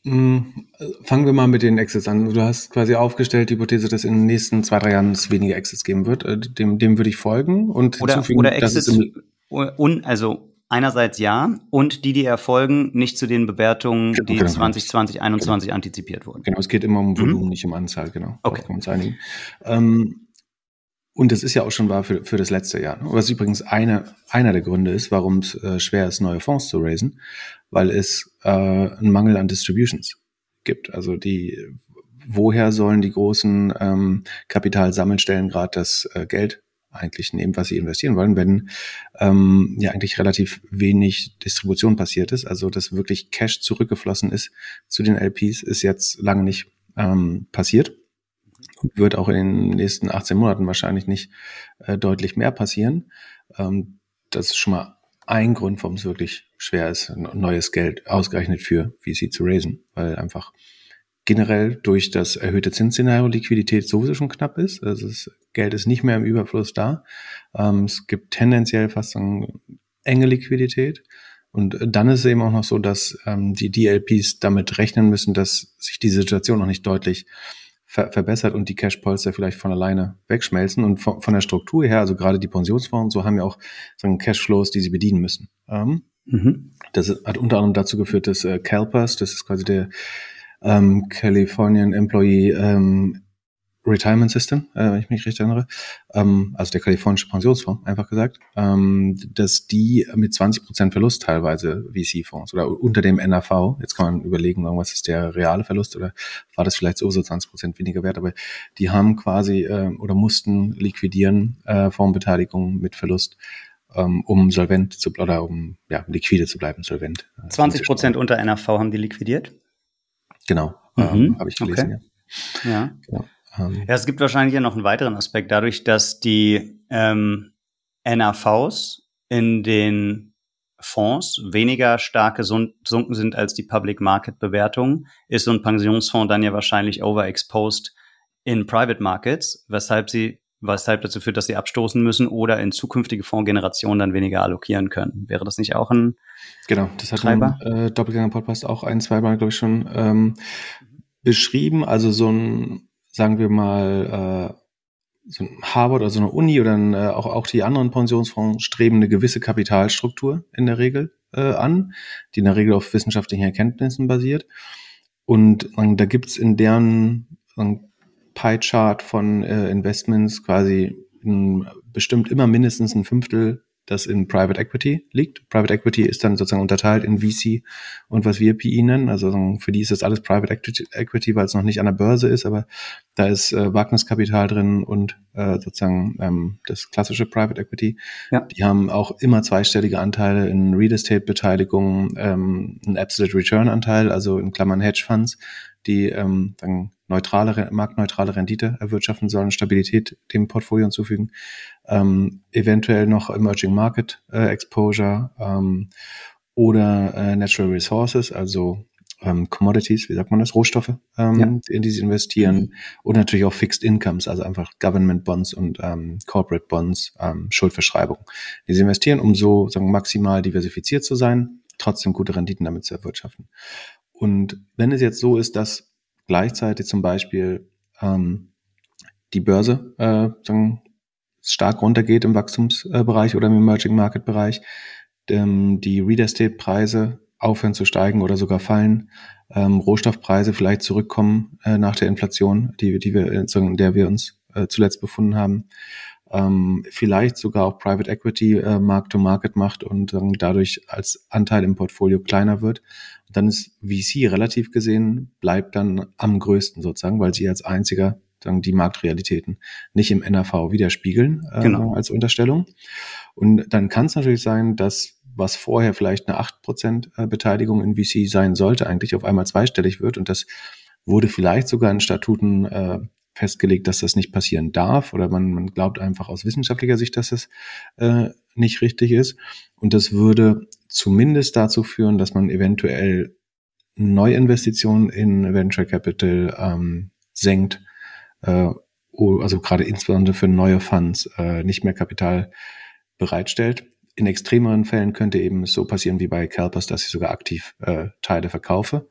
Hm, fangen wir mal mit den Exits an. Du hast quasi aufgestellt die Hypothese, dass in den nächsten zwei, drei Jahren es weniger Exits geben wird. Äh, dem, dem würde ich folgen und oder, oder Exits, also einerseits ja und die, die erfolgen, nicht zu den Bewertungen, genau, die genau. 2020, 2021 genau. antizipiert wurden. Genau, es geht immer um mhm. Volumen, mhm. nicht um Anzahl, genau. Okay. können wir uns einigen. Ähm, und das ist ja auch schon wahr für, für das letzte Jahr. Was übrigens eine, einer der Gründe ist, warum es äh, schwer ist, neue Fonds zu raisen, weil es äh, einen Mangel an Distributions gibt. Also die, woher sollen die großen ähm, Kapitalsammelstellen gerade das äh, Geld eigentlich nehmen, was sie investieren wollen, wenn ähm, ja eigentlich relativ wenig Distribution passiert ist. Also dass wirklich Cash zurückgeflossen ist zu den LPs, ist jetzt lange nicht ähm, passiert wird auch in den nächsten 18 Monaten wahrscheinlich nicht äh, deutlich mehr passieren. Ähm, das ist schon mal ein Grund, warum es wirklich schwer ist, neues Geld ausgerechnet für VC zu raisen, weil einfach generell durch das erhöhte Zinsszenario Liquidität sowieso schon knapp ist. Also das Geld ist nicht mehr im Überfluss da. Ähm, es gibt tendenziell fast eine enge Liquidität. Und dann ist es eben auch noch so, dass ähm, die DLPs damit rechnen müssen, dass sich die Situation noch nicht deutlich ver verbessert und die Cash-Polster vielleicht von alleine wegschmelzen. Und von, von, der Struktur her, also gerade die Pensionsfonds, so haben ja auch so Cashflows, die sie bedienen müssen. Ähm, mhm. Das hat unter anderem dazu geführt, dass äh, CalPERS, das ist quasi der ähm, Californian Employee ähm, Retirement System, äh, wenn ich mich richtig erinnere, ähm, also der kalifornische Pensionsfonds, einfach gesagt, ähm, dass die mit 20 Prozent Verlust teilweise VC-Fonds oder unter dem NAV, jetzt kann man überlegen, was ist der reale Verlust oder war das vielleicht sowieso 20 Prozent weniger wert, aber die haben quasi äh, oder mussten liquidieren äh, Fondsbeteiligung mit Verlust, ähm, um solvent zu oder um ja, liquide zu bleiben, solvent. Äh, 20 Prozent unter NAV haben die liquidiert? Genau, mhm. ähm, habe ich gelesen, okay. ja. Ja. Genau. Ähm, ja, es gibt wahrscheinlich ja noch einen weiteren Aspekt. Dadurch, dass die ähm, NAVs in den Fonds weniger stark gesunken sind als die Public Market Bewertungen, ist so ein Pensionsfonds dann ja wahrscheinlich overexposed in Private Markets, weshalb sie weshalb dazu führt, dass sie abstoßen müssen oder in zukünftige Fondsgenerationen dann weniger allokieren können. Wäre das nicht auch ein Genau, das hat Treiber? ein äh, Doppelgänger-Podcast auch ein, zweimal, glaube ich, schon ähm, beschrieben. Also so ein sagen wir mal, äh, so ein Harvard oder so eine Uni oder ein, äh, auch, auch die anderen Pensionsfonds streben eine gewisse Kapitalstruktur in der Regel äh, an, die in der Regel auf wissenschaftlichen Erkenntnissen basiert. Und äh, da gibt's in deren äh, Pie-Chart von äh, Investments quasi ein, bestimmt immer mindestens ein Fünftel das in Private Equity liegt. Private Equity ist dann sozusagen unterteilt in VC und was wir PI nennen. Also für die ist das alles Private Equity, weil es noch nicht an der Börse ist, aber da ist äh, Wagniskapital drin und äh, sozusagen ähm, das klassische Private Equity. Ja. Die haben auch immer zweistellige Anteile in Real Estate Beteiligung, ähm, ein Absolute Return Anteil, also in Klammern Hedge Funds, die ähm, dann neutrale, marktneutrale Rendite erwirtschaften sollen, Stabilität dem Portfolio hinzufügen, ähm, eventuell noch Emerging Market äh, Exposure ähm, oder äh, Natural Resources, also ähm, Commodities, wie sagt man das, Rohstoffe, ähm, ja. in die sie investieren mhm. und natürlich auch Fixed Incomes, also einfach Government Bonds und ähm, Corporate Bonds, ähm, Schuldverschreibung, die sie investieren, um so sagen, maximal diversifiziert zu sein, trotzdem gute Renditen damit zu erwirtschaften. Und wenn es jetzt so ist, dass gleichzeitig zum Beispiel ähm, die Börse äh, sagen, stark runtergeht im Wachstumsbereich oder im Emerging Market Bereich, ähm, die Real Estate Preise aufhören zu steigen oder sogar fallen, ähm, Rohstoffpreise vielleicht zurückkommen äh, nach der Inflation, die, die wir, in der wir uns äh, zuletzt befunden haben, ähm, vielleicht sogar auch Private Equity äh, Mark-to-Market macht und ähm, dadurch als Anteil im Portfolio kleiner wird. Dann ist VC relativ gesehen, bleibt dann am größten sozusagen, weil sie als einziger dann die Marktrealitäten nicht im NAV widerspiegeln äh, genau. als Unterstellung. Und dann kann es natürlich sein, dass was vorher vielleicht eine 8% äh, Beteiligung in VC sein sollte, eigentlich auf einmal zweistellig wird. Und das wurde vielleicht sogar in Statuten äh, festgelegt, dass das nicht passieren darf oder man, man glaubt einfach aus wissenschaftlicher Sicht, dass es äh, nicht richtig ist. Und das würde zumindest dazu führen, dass man eventuell Neuinvestitionen in Venture Capital ähm, senkt, äh, also gerade insbesondere für neue Funds äh, nicht mehr Kapital bereitstellt. In extremeren Fällen könnte eben so passieren wie bei Calpers, dass ich sogar aktiv äh, Teile verkaufe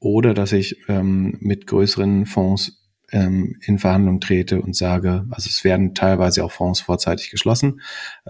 oder dass ich ähm, mit größeren Fonds ähm, in Verhandlung trete und sage, also es werden teilweise auch Fonds vorzeitig geschlossen.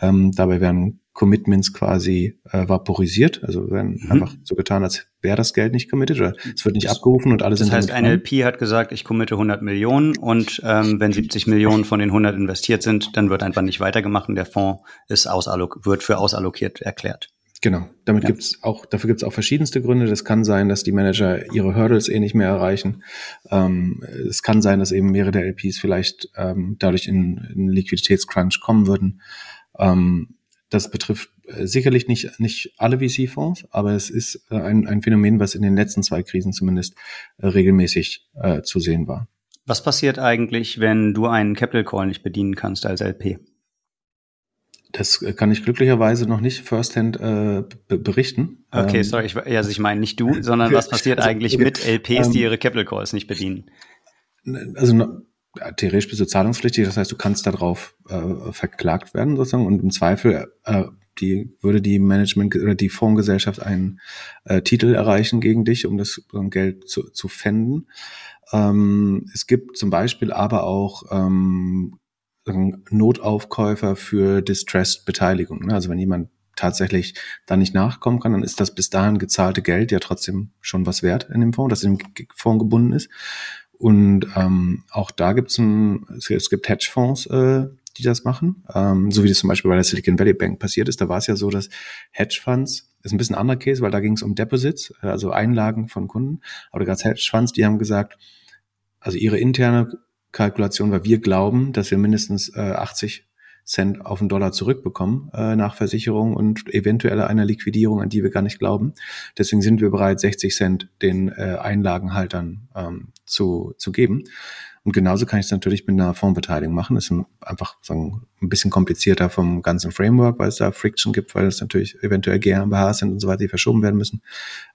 Ähm, dabei werden Commitments quasi äh, vaporisiert, also werden mhm. einfach so getan, als wäre das Geld nicht committed oder es wird nicht das, abgerufen und alles Das heißt, ein LP hat gesagt, ich committe 100 Millionen und ähm, wenn 70 Millionen von den 100 investiert sind, dann wird einfach nicht weitergemacht und der Fonds ist wird für ausallokiert erklärt. Genau. Damit ja. gibt's auch, dafür gibt's auch verschiedenste Gründe. Das kann sein, dass die Manager ihre Hurdles eh nicht mehr erreichen. Ähm, es kann sein, dass eben mehrere der LPs vielleicht ähm, dadurch in, in Liquiditätscrunch kommen würden. Ähm, das betrifft äh, sicherlich nicht, nicht alle VC-Fonds, aber es ist äh, ein, ein Phänomen, was in den letzten zwei Krisen zumindest äh, regelmäßig äh, zu sehen war. Was passiert eigentlich, wenn du einen Capital Call nicht bedienen kannst als LP? Das kann ich glücklicherweise noch nicht firsthand äh, berichten. Okay, ähm, sorry, ich, also ich meine nicht du, sondern was [LAUGHS] passiert also, eigentlich okay, mit LPs, die ähm, ihre Capital Calls nicht bedienen? Also ja, theoretisch bist du zahlungspflichtig, das heißt, du kannst darauf äh, verklagt werden sozusagen und im Zweifel äh, die würde die Management oder die Fondsgesellschaft einen äh, Titel erreichen gegen dich, um das um Geld zu, zu fänden. Ähm, es gibt zum Beispiel aber auch ähm, Notaufkäufer für Distressed Beteiligung. Ne? Also wenn jemand tatsächlich da nicht nachkommen kann, dann ist das bis dahin gezahlte Geld ja trotzdem schon was wert in dem Fonds, das in dem Fonds gebunden ist. Und ähm, auch da gibt's ein, es gibt Hedgefonds, äh, die das machen, ähm, so wie das zum Beispiel bei der Silicon Valley Bank passiert ist. Da war es ja so, dass Hedgefonds, ist ein bisschen anderer Case, weil da ging es um Deposits, äh, also Einlagen von Kunden. Aber da gab es Hedgefonds, die haben gesagt, also ihre interne Kalkulation, weil wir glauben, dass wir mindestens äh, 80 Cent auf den Dollar zurückbekommen äh, nach Versicherung und eventuell einer Liquidierung, an die wir gar nicht glauben. Deswegen sind wir bereit, 60 Cent den äh, Einlagenhaltern ähm, zu, zu geben. Und genauso kann ich es natürlich mit einer Fondsbeteiligung machen. Das ist einfach sagen, ein bisschen komplizierter vom ganzen Framework, weil es da Friction gibt, weil es natürlich eventuell GmbHs sind und so weiter, die verschoben werden müssen.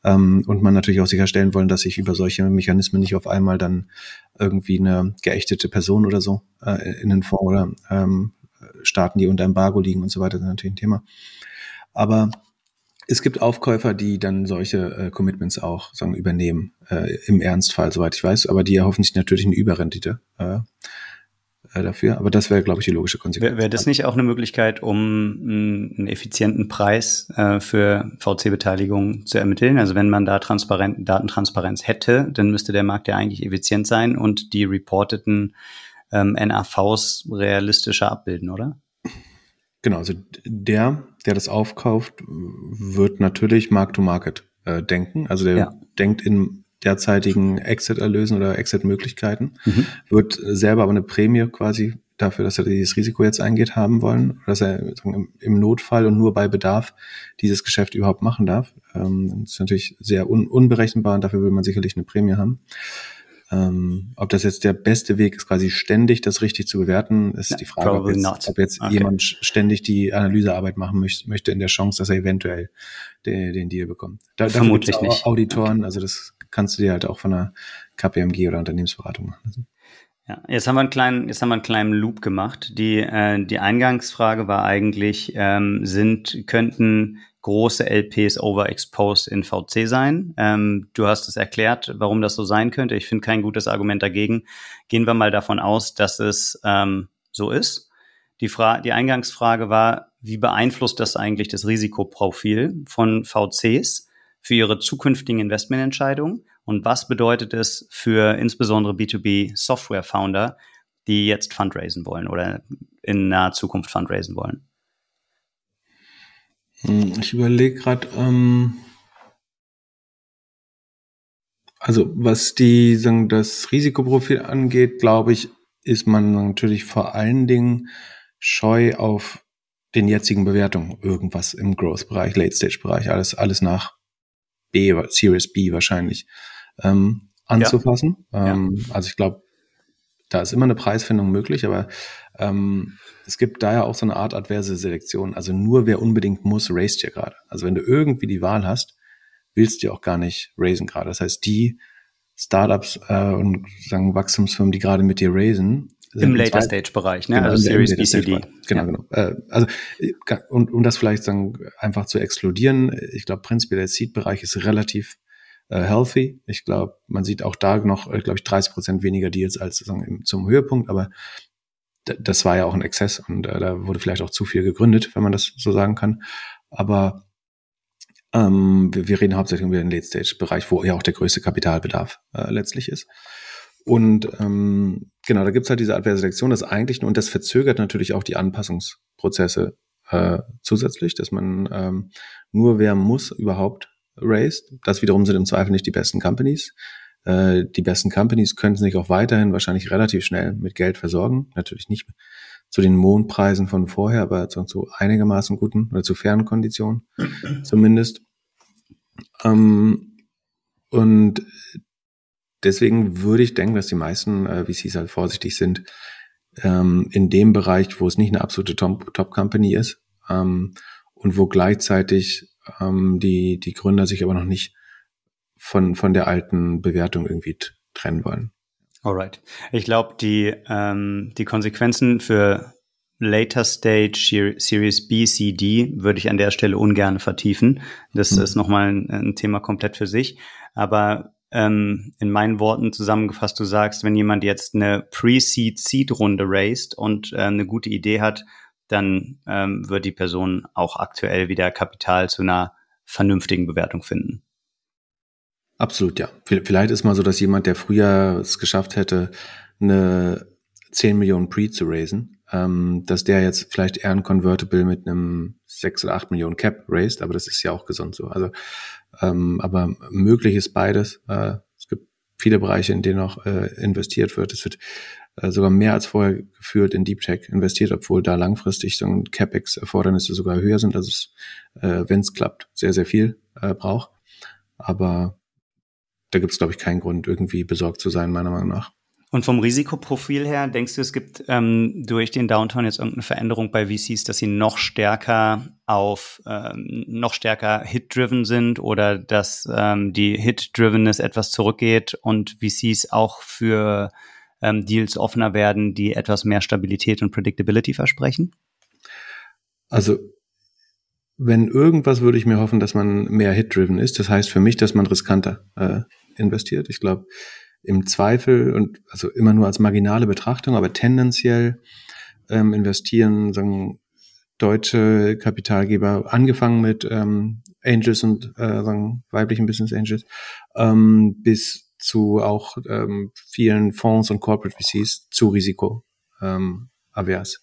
Ähm, und man natürlich auch sicherstellen wollen, dass sich über solche Mechanismen nicht auf einmal dann irgendwie eine geächtete Person oder so äh, in den Fonds oder ähm, Staaten, die unter Embargo liegen und so weiter, das ist natürlich ein Thema. Aber es gibt Aufkäufer, die dann solche äh, Commitments auch sagen, übernehmen, äh, im Ernstfall, soweit ich weiß, aber die erhoffen sich natürlich eine Überrendite äh, äh, dafür. Aber das wäre, glaube ich, die logische Konsequenz. Wäre wär das nicht auch eine Möglichkeit, um einen effizienten Preis äh, für VC-Beteiligung zu ermitteln? Also wenn man da transparent, Datentransparenz hätte, dann müsste der Markt ja eigentlich effizient sein und die reporteten ähm, NAVs realistischer abbilden, oder? Genau, also der, der das aufkauft, wird natürlich Mark-to-Market äh, denken. Also der ja. denkt in derzeitigen Exit-Erlösen oder Exit-Möglichkeiten, mhm. wird selber aber eine Prämie quasi dafür, dass er dieses Risiko jetzt eingeht, haben wollen, dass er im Notfall und nur bei Bedarf dieses Geschäft überhaupt machen darf. Ähm, das ist natürlich sehr un unberechenbar und dafür will man sicherlich eine Prämie haben. Ähm, ob das jetzt der beste Weg ist, quasi ständig das richtig zu bewerten, ist ja, die Frage, ob jetzt, ob jetzt okay. jemand ständig die Analysearbeit machen möchte, möchte in der Chance, dass er eventuell den, den Deal bekommt. Da, Vermutlich nicht. Auditoren, okay. also das kannst du dir halt auch von einer KPMG oder Unternehmensberatung machen. Ja, jetzt haben wir einen kleinen, jetzt haben wir einen kleinen Loop gemacht. Die, äh, die Eingangsfrage war eigentlich, ähm, sind, könnten große LPs overexposed in VC sein. Ähm, du hast es erklärt, warum das so sein könnte. Ich finde kein gutes Argument dagegen. Gehen wir mal davon aus, dass es ähm, so ist. Die, die Eingangsfrage war, wie beeinflusst das eigentlich das Risikoprofil von VCs für ihre zukünftigen Investmententscheidungen? Und was bedeutet es für insbesondere B2B Software Founder, die jetzt fundraisen wollen oder in naher Zukunft fundraisen wollen? Hm, ich überlege gerade, ähm, also was die sagen, das Risikoprofil angeht, glaube ich, ist man natürlich vor allen Dingen scheu auf den jetzigen Bewertungen irgendwas im Growth-Bereich, Late-Stage-Bereich, alles, alles nach B, Series B wahrscheinlich ähm, anzufassen. Ja. Ähm, ja. Also ich glaube, da ist immer eine Preisfindung möglich, aber ähm, es gibt da ja auch so eine Art adverse Selektion. Also nur wer unbedingt muss, raced hier gerade. Also wenn du irgendwie die Wahl hast, willst du auch gar nicht raisen gerade. Das heißt, die Startups äh, und sagen Wachstumsfirmen, die gerade mit dir raisen, im Later Stage Bereich, ne? Genau, also Series BCD. Genau, ja. genau. Äh, also und um das vielleicht sagen einfach zu explodieren, ich glaube prinzipiell der Seed Bereich ist relativ äh, healthy. Ich glaube, man sieht auch da noch, äh, glaube ich, 30 Prozent weniger Deals als sagen, im, zum Höhepunkt, aber das war ja auch ein Exzess und äh, da wurde vielleicht auch zu viel gegründet, wenn man das so sagen kann. Aber ähm, wir, wir reden hauptsächlich über den Late-Stage-Bereich, wo ja auch der größte Kapitalbedarf äh, letztlich ist. Und ähm, genau, da gibt's halt diese adverse Selektion, das eigentlich, und das verzögert natürlich auch die Anpassungsprozesse äh, zusätzlich, dass man ähm, nur wer muss überhaupt raised. Das wiederum sind im Zweifel nicht die besten Companies. Äh, die besten Companies können sich auch weiterhin wahrscheinlich relativ schnell mit Geld versorgen. Natürlich nicht zu den Mondpreisen von vorher, aber zu, zu einigermaßen guten oder zu fairen Konditionen [CLEARS THROAT] zumindest. Ähm, und deswegen würde ich denken, dass die meisten äh, VCs halt vorsichtig sind ähm, in dem Bereich, wo es nicht eine absolute Top-Company ist ähm, und wo gleichzeitig ähm, die, die Gründer sich aber noch nicht von, von der alten Bewertung irgendwie trennen wollen. Alright. Ich glaube, die, ähm, die Konsequenzen für Later Stage Series B, C, D würde ich an der Stelle ungern vertiefen. Das hm. ist nochmal ein, ein Thema komplett für sich. Aber ähm, in meinen Worten zusammengefasst, du sagst, wenn jemand jetzt eine Pre-Seed-Seed-Runde raised und äh, eine gute Idee hat, dann ähm, wird die Person auch aktuell wieder Kapital zu einer vernünftigen Bewertung finden. Absolut, ja. Vielleicht ist mal so, dass jemand, der früher es geschafft hätte, eine 10 Millionen Pre zu raisen, ähm, dass der jetzt vielleicht eher ein Convertible mit einem 6 oder 8 Millionen Cap raised, aber das ist ja auch gesund so. Also, ähm, aber möglich ist beides. Äh, es gibt viele Bereiche, in denen auch äh, investiert wird. Es wird äh, sogar mehr als vorher gefühlt in Deep Tech investiert, obwohl da langfristig so ein CapEx-Erfordernisse sogar höher sind, als es, äh, wenn es klappt, sehr, sehr viel äh, braucht. Aber da gibt es, glaube ich, keinen Grund, irgendwie besorgt zu sein, meiner Meinung nach. Und vom Risikoprofil her, denkst du, es gibt ähm, durch den Downtown jetzt irgendeine Veränderung bei VCs, dass sie noch stärker auf, ähm, noch stärker Hit-driven sind oder dass ähm, die Hit-drivenness etwas zurückgeht und VCs auch für ähm, Deals offener werden, die etwas mehr Stabilität und Predictability versprechen? Also wenn irgendwas, würde ich mir hoffen, dass man mehr Hit-driven ist. Das heißt für mich, dass man riskanter äh, investiert. Ich glaube, im Zweifel und also immer nur als marginale Betrachtung, aber tendenziell ähm, investieren sagen deutsche Kapitalgeber, angefangen mit ähm, Angels und äh, sagen weiblichen Business Angels, ähm, bis zu auch ähm, vielen Fonds und Corporate VCs zu Risiko ähm, avers.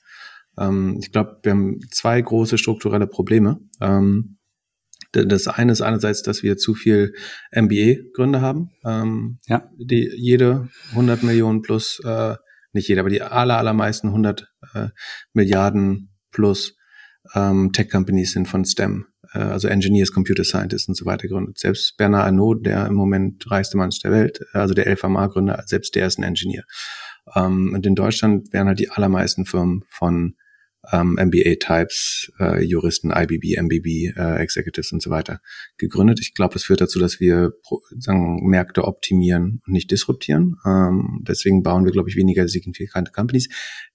Ähm, ich glaube, wir haben zwei große strukturelle Probleme. Ähm, das eine ist einerseits, dass wir zu viel MBA-Gründer haben, ähm, ja. die jede 100 Millionen plus, äh, nicht jede, aber die aller, allermeisten 100 äh, Milliarden plus ähm, Tech-Companies sind von STEM, äh, also Engineers, Computer Scientists und so weiter gegründet. Selbst Bernard Arnault, der im Moment reichste Mann der Welt, äh, also der LVMA-Gründer, selbst der ist ein Engineer. Ähm, und in Deutschland werden halt die allermeisten Firmen von ähm, MBA-Types, äh, Juristen, IBB, MBB, äh, Executives und so weiter gegründet. Ich glaube, das führt dazu, dass wir sagen, Märkte optimieren und nicht disruptieren. Ähm, deswegen bauen wir, glaube ich, weniger signifikante Companies.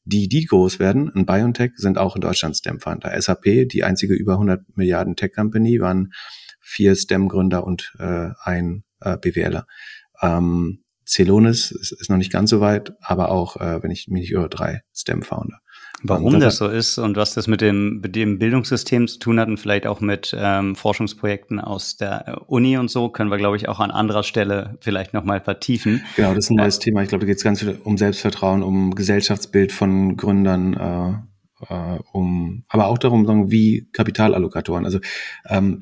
Die, die groß werden, in BioNTech, sind auch in Deutschland STEM-Funder. SAP, die einzige über 100 Milliarden Tech-Company, waren vier STEM-Gründer und äh, ein äh, BWLer. Ähm, Celonis ist, ist noch nicht ganz so weit, aber auch, äh, wenn ich mich nicht irre, drei STEM-Founder. Warum das so ist und was das mit dem, mit dem Bildungssystem zu tun hat und vielleicht auch mit ähm, Forschungsprojekten aus der Uni und so, können wir, glaube ich, auch an anderer Stelle vielleicht nochmal vertiefen. Genau, das ist ein neues äh, Thema. Ich glaube, da geht es ganz viel um Selbstvertrauen, um Gesellschaftsbild von Gründern, äh, äh, um, aber auch darum, wie Kapitalallokatoren. Also ähm,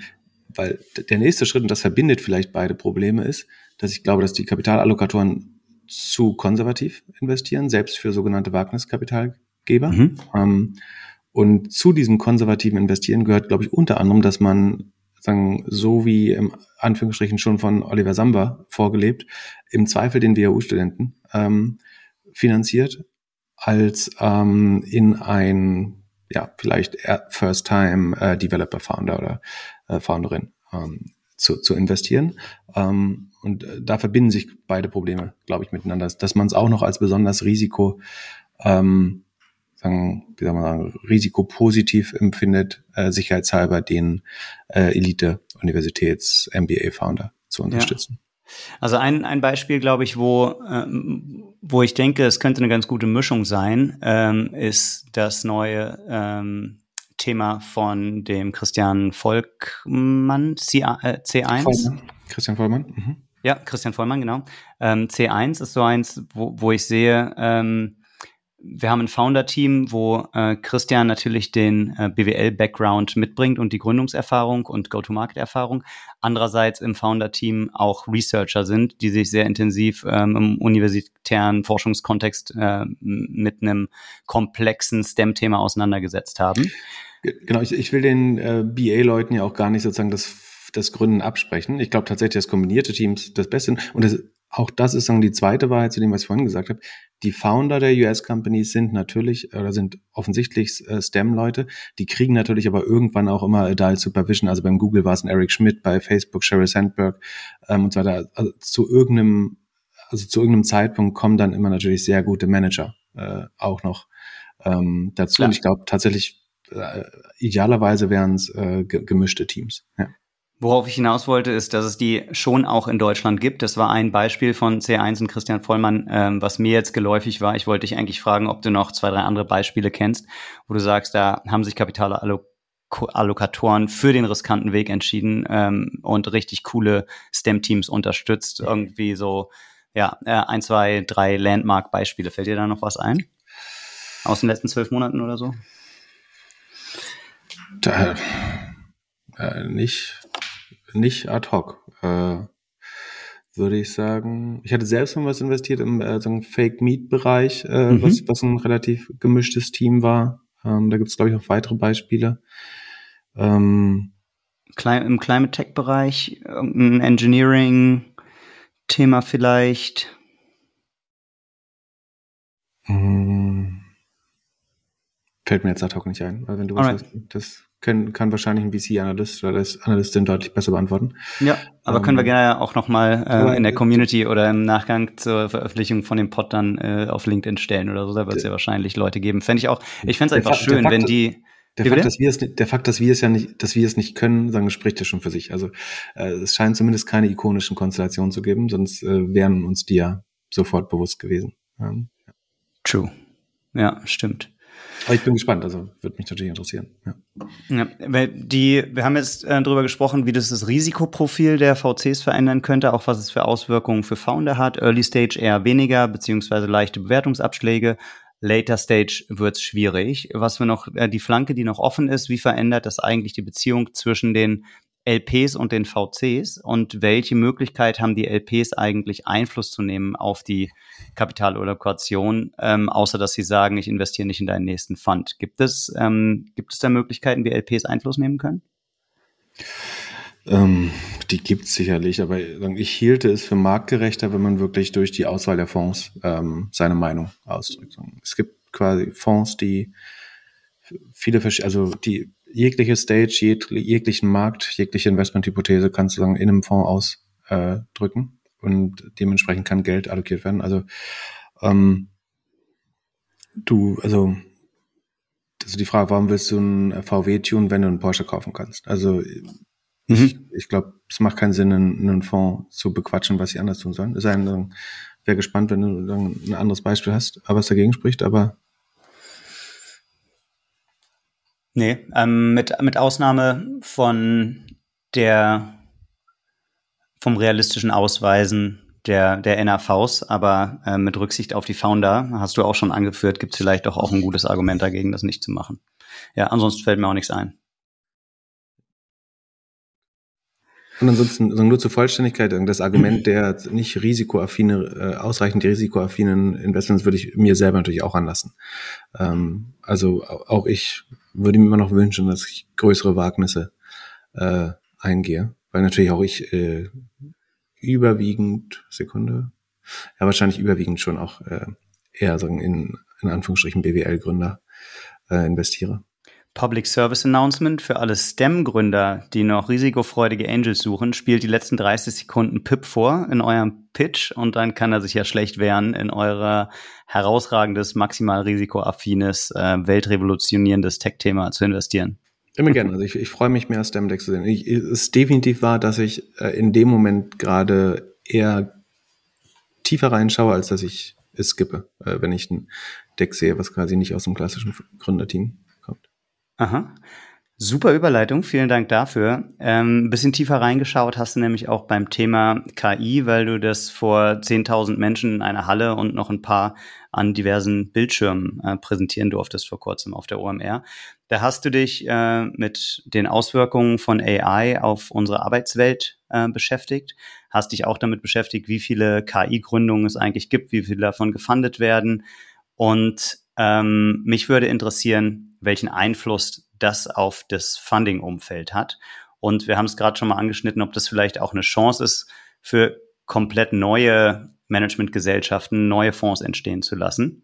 weil der nächste Schritt, und das verbindet vielleicht beide Probleme, ist, dass ich glaube, dass die Kapitalallokatoren zu konservativ investieren, selbst für sogenannte Wagniskapitalgeber. Mhm. Ähm, und zu diesem konservativen Investieren gehört, glaube ich, unter anderem, dass man sagen, so wie im Anführungsstrichen schon von Oliver Samba vorgelebt, im Zweifel den WHU-Studenten ähm, finanziert, als ähm, in ein, ja, vielleicht First-Time äh, oder äh, Founderin ähm, zu, zu investieren. Ähm, und äh, da verbinden sich beide Probleme, glaube ich, miteinander. Dass man es auch noch als besonders Risiko, ähm, sagen, wie soll man sagen, risikopositiv empfindet, äh, sicherheitshalber den äh, Elite-Universitäts-MBA-Founder zu unterstützen. Ja. Also ein, ein Beispiel, glaube ich, wo, ähm, wo ich denke, es könnte eine ganz gute Mischung sein, ähm, ist das neue ähm, Thema von dem Christian Volkmann, C, äh, C1. Vollmann. Christian Vollmann. Mhm. Ja, Christian Vollmann, genau. Ähm, C1 ist so eins, wo, wo ich sehe, ähm, wir haben ein Founder-Team, wo äh, Christian natürlich den äh, BWL-Background mitbringt und die Gründungserfahrung und Go-to-Market-Erfahrung. Andererseits im Founder-Team auch Researcher sind, die sich sehr intensiv ähm, im universitären Forschungskontext äh, mit einem komplexen STEM-Thema auseinandergesetzt haben. Genau, ich, ich will den äh, BA-Leuten ja auch gar nicht sozusagen das, das Gründen absprechen. Ich glaube tatsächlich, dass kombinierte Teams das Beste sind. Und das, auch das ist dann die zweite Wahrheit zu dem, was ich vorhin gesagt habe. Die Founder der US-Companies sind natürlich oder sind offensichtlich äh, STEM-Leute. Die kriegen natürlich aber irgendwann auch immer Adult Supervision. Also beim Google war es ein Eric Schmidt, bei Facebook Sheryl Sandberg ähm, und so weiter. Also zu irgendeinem, also zu irgendeinem Zeitpunkt kommen dann immer natürlich sehr gute Manager äh, auch noch ähm, dazu. Klar. Und ich glaube tatsächlich, äh, idealerweise wären es äh, gemischte Teams. Ja. Worauf ich hinaus wollte, ist, dass es die schon auch in Deutschland gibt. Das war ein Beispiel von C1 und Christian Vollmann, ähm, was mir jetzt geläufig war. Ich wollte dich eigentlich fragen, ob du noch zwei, drei andere Beispiele kennst, wo du sagst, da haben sich Kapitalallokatoren für den riskanten Weg entschieden ähm, und richtig coole STEM-Teams unterstützt. Irgendwie so, ja, äh, ein, zwei, drei Landmark-Beispiele. Fällt dir da noch was ein? Aus den letzten zwölf Monaten oder so? Da, äh, nicht, nicht ad hoc, äh, würde ich sagen. Ich hatte selbst mal was investiert im äh, so Fake Meat Bereich, äh, mhm. was, was ein relativ gemischtes Team war. Ähm, da gibt es, glaube ich, auch weitere Beispiele. Ähm, Im Climate Tech Bereich, irgendein Engineering Thema vielleicht. Hm. Fällt mir jetzt ad hoc nicht ein, weil wenn du was hast, das können, kann wahrscheinlich ein VC-Analyst oder das Analystin deutlich besser beantworten. Ja, aber ähm, können wir gerne auch nochmal äh, in der Community oder im Nachgang zur Veröffentlichung von dem Pod dann äh, auf LinkedIn stellen oder so. Da wird es ja wahrscheinlich Leute geben. Fände ich auch, ich fände es einfach Fakt, schön, Fakt, wenn die. Der Fakt, dass wir es, der Fakt, dass wir es ja nicht, dass wir es nicht können, sagen, spricht ja schon für sich. Also äh, es scheint zumindest keine ikonischen Konstellationen zu geben, sonst äh, wären uns die ja sofort bewusst gewesen. Ähm, ja. True. Ja, stimmt. Aber ich bin gespannt, also würde mich natürlich interessieren. Ja. ja weil die, wir haben jetzt äh, darüber gesprochen, wie das das Risikoprofil der VCs verändern könnte, auch was es für Auswirkungen für Founder hat. Early Stage eher weniger, beziehungsweise leichte Bewertungsabschläge. Later Stage wird es schwierig. Was wir noch, äh, die Flanke, die noch offen ist, wie verändert das eigentlich die Beziehung zwischen den LPs und den VCs und welche Möglichkeit haben die LPs eigentlich Einfluss zu nehmen auf die Kapitalallokation, ähm, außer dass sie sagen, ich investiere nicht in deinen nächsten Fund. Gibt es, ähm, gibt es da Möglichkeiten, wie LPs Einfluss nehmen können? Ähm, die gibt es sicherlich, aber ich hielte es für marktgerechter, wenn man wirklich durch die Auswahl der Fonds ähm, seine Meinung ausdrückt. Es gibt quasi Fonds, die viele, also die jegliche Stage, jeg, jeglichen Markt, jegliche Investmenthypothese kannst du sagen in einem Fonds ausdrücken äh, und dementsprechend kann Geld allokiert werden. Also ähm, du, also ist die Frage, warum willst du einen VW tun, wenn du einen Porsche kaufen kannst? Also ich, mhm. ich glaube, es macht keinen Sinn, einen, einen, Fonds zu bequatschen, was sie anders tun sollen. Es sei denn, wäre gespannt, wenn du ein anderes Beispiel hast, was dagegen spricht, aber Nee, ähm, mit, mit Ausnahme von der vom realistischen Ausweisen der, der NAVs, aber äh, mit Rücksicht auf die Founder, hast du auch schon angeführt, gibt es vielleicht doch auch ein gutes Argument dagegen, das nicht zu machen. Ja, ansonsten fällt mir auch nichts ein. Und ansonsten also nur zur Vollständigkeit, das Argument der nicht risikoaffine, äh, ausreichend risikoaffinen Investments würde ich mir selber natürlich auch anlassen. Ähm, also auch ich würde mir immer noch wünschen, dass ich größere Wagnisse äh, eingehe, weil natürlich auch ich äh, überwiegend, Sekunde, ja wahrscheinlich überwiegend schon auch äh, eher sagen in, in Anführungsstrichen BWL-Gründer äh, investiere. Public Service Announcement für alle STEM-Gründer, die noch risikofreudige Angels suchen, spielt die letzten 30 Sekunden PIP vor in eurem Pitch und dann kann er sich ja schlecht wehren, in euer herausragendes, maximal risikoaffines, äh, weltrevolutionierendes Tech-Thema zu investieren. Immer gerne. Also ich, ich freue mich mehr, STEM Decks zu sehen. Ich, es ist definitiv wahr, dass ich äh, in dem Moment gerade eher tiefer reinschaue, als dass ich es skippe, äh, wenn ich ein Deck sehe, was quasi nicht aus dem klassischen Gründerteam Aha. Super Überleitung, vielen Dank dafür. Ähm, bisschen tiefer reingeschaut hast du nämlich auch beim Thema KI, weil du das vor 10.000 Menschen in einer Halle und noch ein paar an diversen Bildschirmen äh, präsentieren durftest vor kurzem auf der OMR. Da hast du dich äh, mit den Auswirkungen von AI auf unsere Arbeitswelt äh, beschäftigt, hast dich auch damit beschäftigt, wie viele KI-Gründungen es eigentlich gibt, wie viele davon gefundet werden. Und ähm, mich würde interessieren, welchen Einfluss das auf das Funding-Umfeld hat. Und wir haben es gerade schon mal angeschnitten, ob das vielleicht auch eine Chance ist, für komplett neue Managementgesellschaften neue Fonds entstehen zu lassen.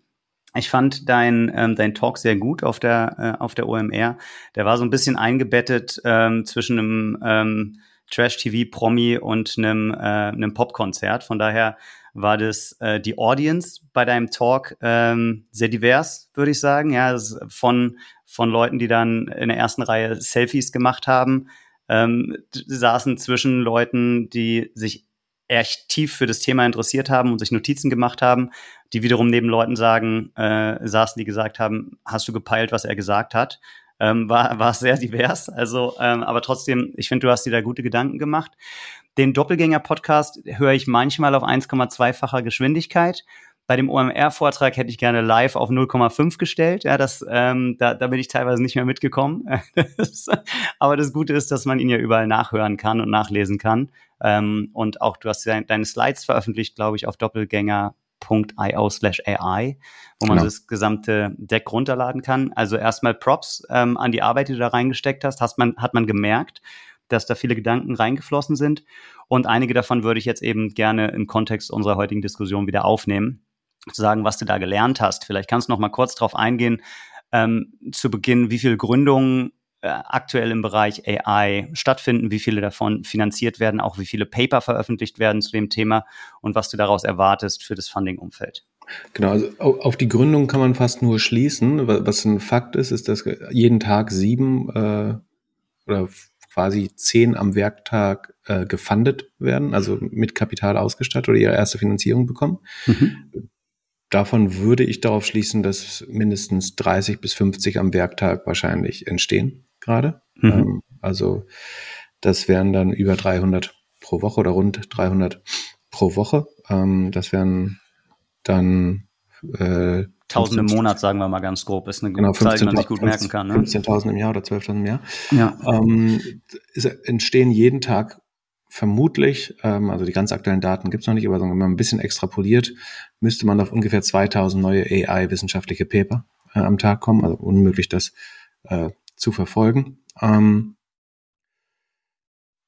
Ich fand dein, ähm, dein Talk sehr gut auf der, äh, auf der OMR. Der war so ein bisschen eingebettet ähm, zwischen einem ähm, Trash-TV-Promi und einem, äh, einem Popkonzert. Von daher war das äh, die Audience bei deinem Talk ähm, sehr divers, würde ich sagen. Ja, von, von Leuten, die dann in der ersten Reihe Selfies gemacht haben, ähm, saßen zwischen Leuten, die sich echt tief für das Thema interessiert haben und sich Notizen gemacht haben, die wiederum neben Leuten sagen, äh, saßen, die gesagt haben, hast du gepeilt, was er gesagt hat? Ähm, war, war sehr divers. Also, ähm, aber trotzdem, ich finde, du hast dir da gute Gedanken gemacht. Den Doppelgänger-Podcast höre ich manchmal auf 1,2-facher Geschwindigkeit. Bei dem OMR-Vortrag hätte ich gerne live auf 0,5 gestellt. Ja, das, ähm, da, da bin ich teilweise nicht mehr mitgekommen. [LAUGHS] aber das Gute ist, dass man ihn ja überall nachhören kann und nachlesen kann. Ähm, und auch du hast deine, deine Slides veröffentlicht, glaube ich, auf doppelgänger.io slash AI, wo man genau. das gesamte Deck runterladen kann. Also erstmal Props ähm, an die Arbeit, die du da reingesteckt hast, hast man, hat man gemerkt dass da viele Gedanken reingeflossen sind. Und einige davon würde ich jetzt eben gerne im Kontext unserer heutigen Diskussion wieder aufnehmen, zu sagen, was du da gelernt hast. Vielleicht kannst du noch mal kurz darauf eingehen, ähm, zu Beginn, wie viele Gründungen äh, aktuell im Bereich AI stattfinden, wie viele davon finanziert werden, auch wie viele Paper veröffentlicht werden zu dem Thema und was du daraus erwartest für das Funding-Umfeld. Genau, also auf die Gründung kann man fast nur schließen. Was ein Fakt ist, ist, dass jeden Tag sieben äh, oder quasi zehn am Werktag äh, gefundet werden, also mit Kapital ausgestattet oder ihre erste Finanzierung bekommen. Mhm. Davon würde ich darauf schließen, dass mindestens 30 bis 50 am Werktag wahrscheinlich entstehen gerade. Mhm. Ähm, also das wären dann über 300 pro Woche oder rund 300 pro Woche. Ähm, das wären dann äh, 1000 im Monat, sagen wir mal ganz grob, ist eine genau, Zahl, die man sich gut merken kann. Ne? 15.000 im Jahr oder 12.000 im Jahr. Ja. Ähm, es entstehen jeden Tag vermutlich, ähm, also die ganz aktuellen Daten gibt's noch nicht, aber wenn man ein bisschen extrapoliert, müsste man auf ungefähr 2000 neue AI-wissenschaftliche Paper äh, am Tag kommen. Also unmöglich, das äh, zu verfolgen. Ähm,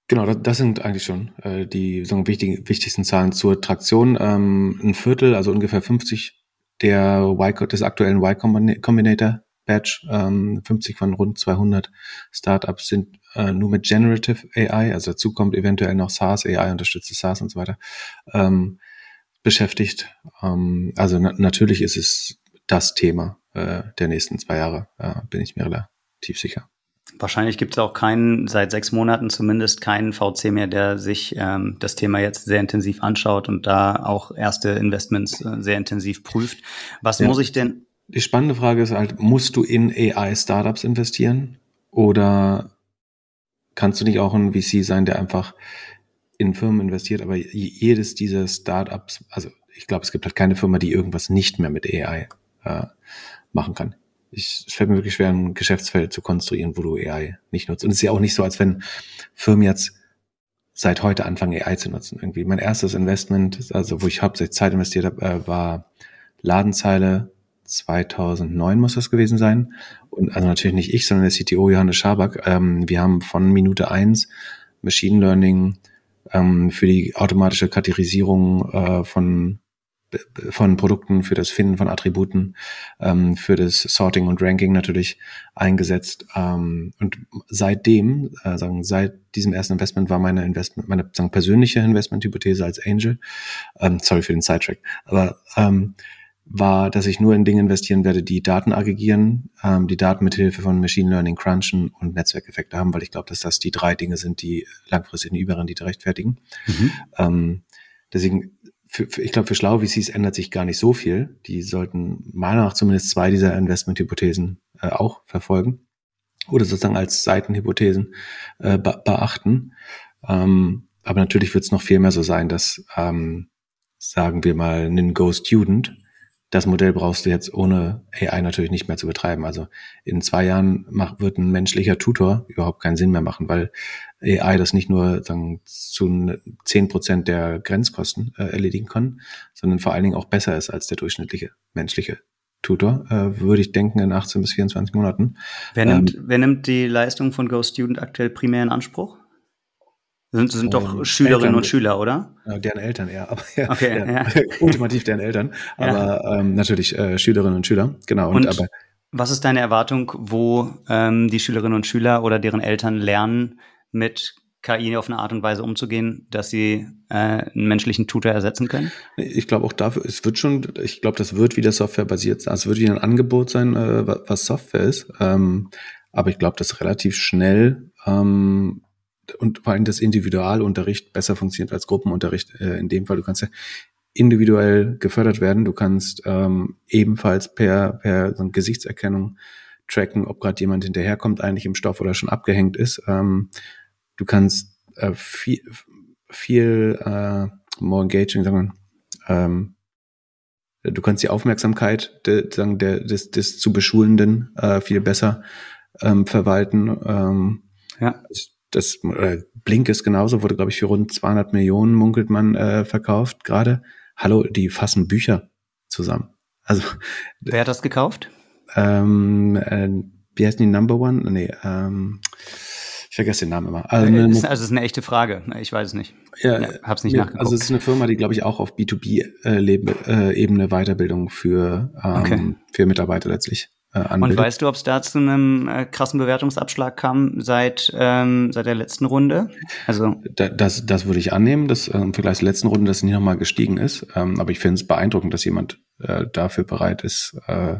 Genau, das, das sind eigentlich schon äh, die so wichtigen, wichtigsten Zahlen zur Traktion. Ähm, ein Viertel, also ungefähr 50 der Y, des aktuellen Y Combinator Batch. Ähm, 50 von rund 200 Startups sind äh, nur mit Generative AI, also dazu kommt eventuell noch SaaS, AI unterstützte SaaS und so weiter, ähm, beschäftigt. Ähm, also na natürlich ist es das Thema äh, der nächsten zwei Jahre, äh, bin ich mir relativ sicher. Wahrscheinlich gibt es auch keinen, seit sechs Monaten zumindest, keinen VC mehr, der sich ähm, das Thema jetzt sehr intensiv anschaut und da auch erste Investments äh, sehr intensiv prüft. Was ja. muss ich denn, die spannende Frage ist halt, musst du in AI-Startups investieren oder kannst du nicht auch ein VC sein, der einfach in Firmen investiert, aber jedes dieser Startups, also ich glaube, es gibt halt keine Firma, die irgendwas nicht mehr mit AI äh, machen kann. Ich, es fällt mir wirklich schwer, ein Geschäftsfeld zu konstruieren, wo du AI nicht nutzt. Und es ist ja auch nicht so, als wenn Firmen jetzt seit heute anfangen, AI zu nutzen. Irgendwie mein erstes Investment, also wo ich hauptsächlich Zeit investiert habe, äh, war Ladenzeile 2009 muss das gewesen sein. Und also natürlich nicht ich, sondern der CTO Johannes Schaback. Ähm, wir haben von Minute eins Machine Learning ähm, für die automatische Kategorisierung äh, von von Produkten, für das Finden von Attributen, ähm, für das Sorting und Ranking natürlich eingesetzt. Ähm, und seitdem, äh, sagen, seit diesem ersten Investment war meine Investment, meine sagen, persönliche Investmenthypothese als Angel, ähm, sorry für den Sidetrack, aber ähm, war, dass ich nur in Dinge investieren werde, die Daten aggregieren, ähm, die Daten mit Hilfe von Machine Learning crunchen und Netzwerkeffekte haben, weil ich glaube, dass das die drei Dinge sind, die langfristig eine Überrendite rechtfertigen. Mhm. Ähm, deswegen, für, für, ich glaube, für schlaue VCs ändert sich gar nicht so viel. Die sollten meiner Meinung nach zumindest zwei dieser Investmenthypothesen äh, auch verfolgen oder sozusagen als Seitenhypothesen äh, be beachten. Ähm, aber natürlich wird es noch viel mehr so sein, dass, ähm, sagen wir mal, ein Go-Student das Modell brauchst du jetzt ohne AI natürlich nicht mehr zu betreiben. Also in zwei Jahren macht, wird ein menschlicher Tutor überhaupt keinen Sinn mehr machen, weil AI das nicht nur sagen, zu zehn Prozent der Grenzkosten äh, erledigen kann, sondern vor allen Dingen auch besser ist als der durchschnittliche menschliche Tutor, äh, würde ich denken, in 18 bis 24 Monaten. Wer nimmt, ähm, wer nimmt die Leistung von Go Student aktuell primär in Anspruch? Sind, sind doch Schülerinnen Eltern, und Schüler, oder? Deren Eltern, ja. [LAUGHS] Aber, ja, okay, ja, ja. [LAUGHS] Ultimativ deren Eltern. Aber ja. ähm, natürlich äh, Schülerinnen und Schüler, genau. Und, und aber, was ist deine Erwartung, wo ähm, die Schülerinnen und Schüler oder deren Eltern lernen, mit KI auf eine Art und Weise umzugehen, dass sie äh, einen menschlichen Tutor ersetzen können? Ich glaube auch dafür, es wird schon, ich glaube, das wird wieder Software basiert sein. Es wird wieder ein Angebot sein, äh, was Software ist. Ähm, aber ich glaube, dass relativ schnell ähm, und vor allem das Individualunterricht besser funktioniert als Gruppenunterricht. Äh, in dem Fall, du kannst ja individuell gefördert werden. Du kannst ähm, ebenfalls per, per so Gesichtserkennung tracken, ob gerade jemand hinterherkommt, eigentlich im Stoff oder schon abgehängt ist. Ähm, du kannst äh, viel, viel äh, more engaging, sagen wir, ähm, du kannst die Aufmerksamkeit de, sagen, der, des, des zu Beschulenden äh, viel besser ähm, verwalten. Ähm, ja das äh, Blink ist genauso, wurde, glaube ich, für rund 200 Millionen, munkelt man, äh, verkauft gerade. Hallo, die fassen Bücher zusammen. Also Wer hat das gekauft? Ähm, äh, wie heißt die Number One? Nee, ähm, ich vergesse den Namen immer. Also, eine, also es ist eine echte Frage. Ich weiß es nicht. Ja, ja hab's nicht nee, nachgeguckt. Also es ist eine Firma, die, glaube ich, auch auf B2B-Ebene äh, Weiterbildung für, ähm, okay. für Mitarbeiter letztlich äh, anbildet. Und weißt du, ob es da zu einem äh, krassen Bewertungsabschlag kam seit, ähm, seit der letzten Runde? Also da, das, das würde ich annehmen, dass äh, im Vergleich zur letzten Runde das nicht nochmal gestiegen ist. Ähm, aber ich finde es beeindruckend, dass jemand äh, dafür bereit ist. Äh,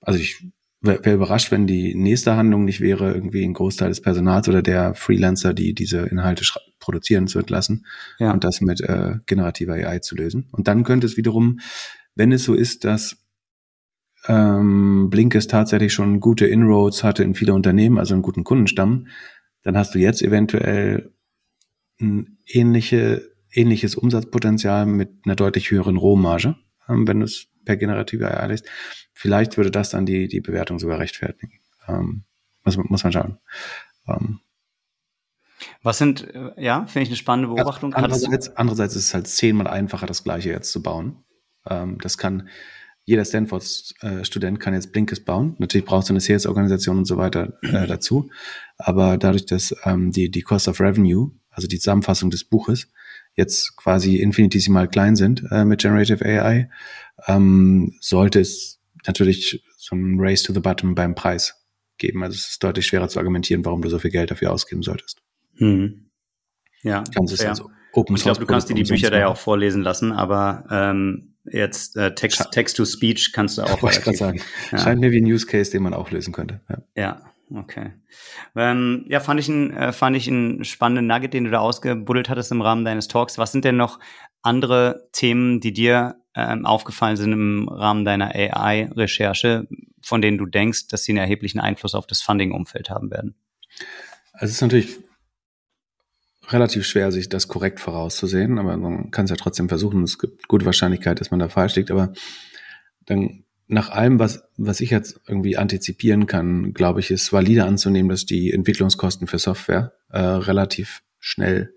also ich wäre wär überrascht, wenn die nächste Handlung nicht wäre, irgendwie ein Großteil des Personals oder der Freelancer, die diese Inhalte produzieren, zu entlassen ja. und das mit äh, generativer AI zu lösen. Und dann könnte es wiederum, wenn es so ist, dass ähm, Blinkist tatsächlich schon gute Inroads hatte in viele Unternehmen, also einen guten Kundenstamm, dann hast du jetzt eventuell ein ähnliche, ähnliches Umsatzpotenzial mit einer deutlich höheren Rohmarge, ähm, wenn du es per generative AI lässt. Vielleicht würde das dann die, die Bewertung sogar rechtfertigen. Ähm, muss, muss man schauen. Ähm, was sind, äh, ja, finde ich eine spannende Beobachtung. Andererseits, andererseits ist es halt zehnmal einfacher, das Gleiche jetzt zu bauen. Ähm, das kann, jeder Stanford-Student kann jetzt Blinkist bauen. Natürlich brauchst du eine Sales-Organisation und so weiter äh, dazu. Aber dadurch, dass ähm, die, die Cost of Revenue, also die Zusammenfassung des Buches, jetzt quasi infinitesimal klein sind äh, mit Generative AI, ähm, sollte es natürlich so ein Race to the Bottom beim Preis geben. Also es ist deutlich schwerer zu argumentieren, warum du so viel Geld dafür ausgeben solltest. Hm. Ja, kannst es also Open ich glaube, du kannst dir die Bücher da ja auch vorlesen lassen, aber ähm, jetzt äh, Text, Text to Speech kannst du [LAUGHS] auch. Wollte ich sagen. Ja. Scheint mir wie ein Use Case, den man auch lösen könnte. Ja, ja okay. Ähm, ja, fand ich ein äh, fand ich einen spannenden Nugget, den du da ausgebuddelt hattest im Rahmen deines Talks. Was sind denn noch andere Themen, die dir ähm, aufgefallen sind im Rahmen deiner AI-Recherche, von denen du denkst, dass sie einen erheblichen Einfluss auf das Funding-Umfeld haben werden? Also es ist natürlich relativ schwer, sich das korrekt vorauszusehen, aber man kann es ja trotzdem versuchen. Es gibt gute Wahrscheinlichkeit, dass man da falsch liegt, aber dann nach allem, was, was ich jetzt irgendwie antizipieren kann, glaube ich, ist valide anzunehmen, dass die Entwicklungskosten für Software äh, relativ schnell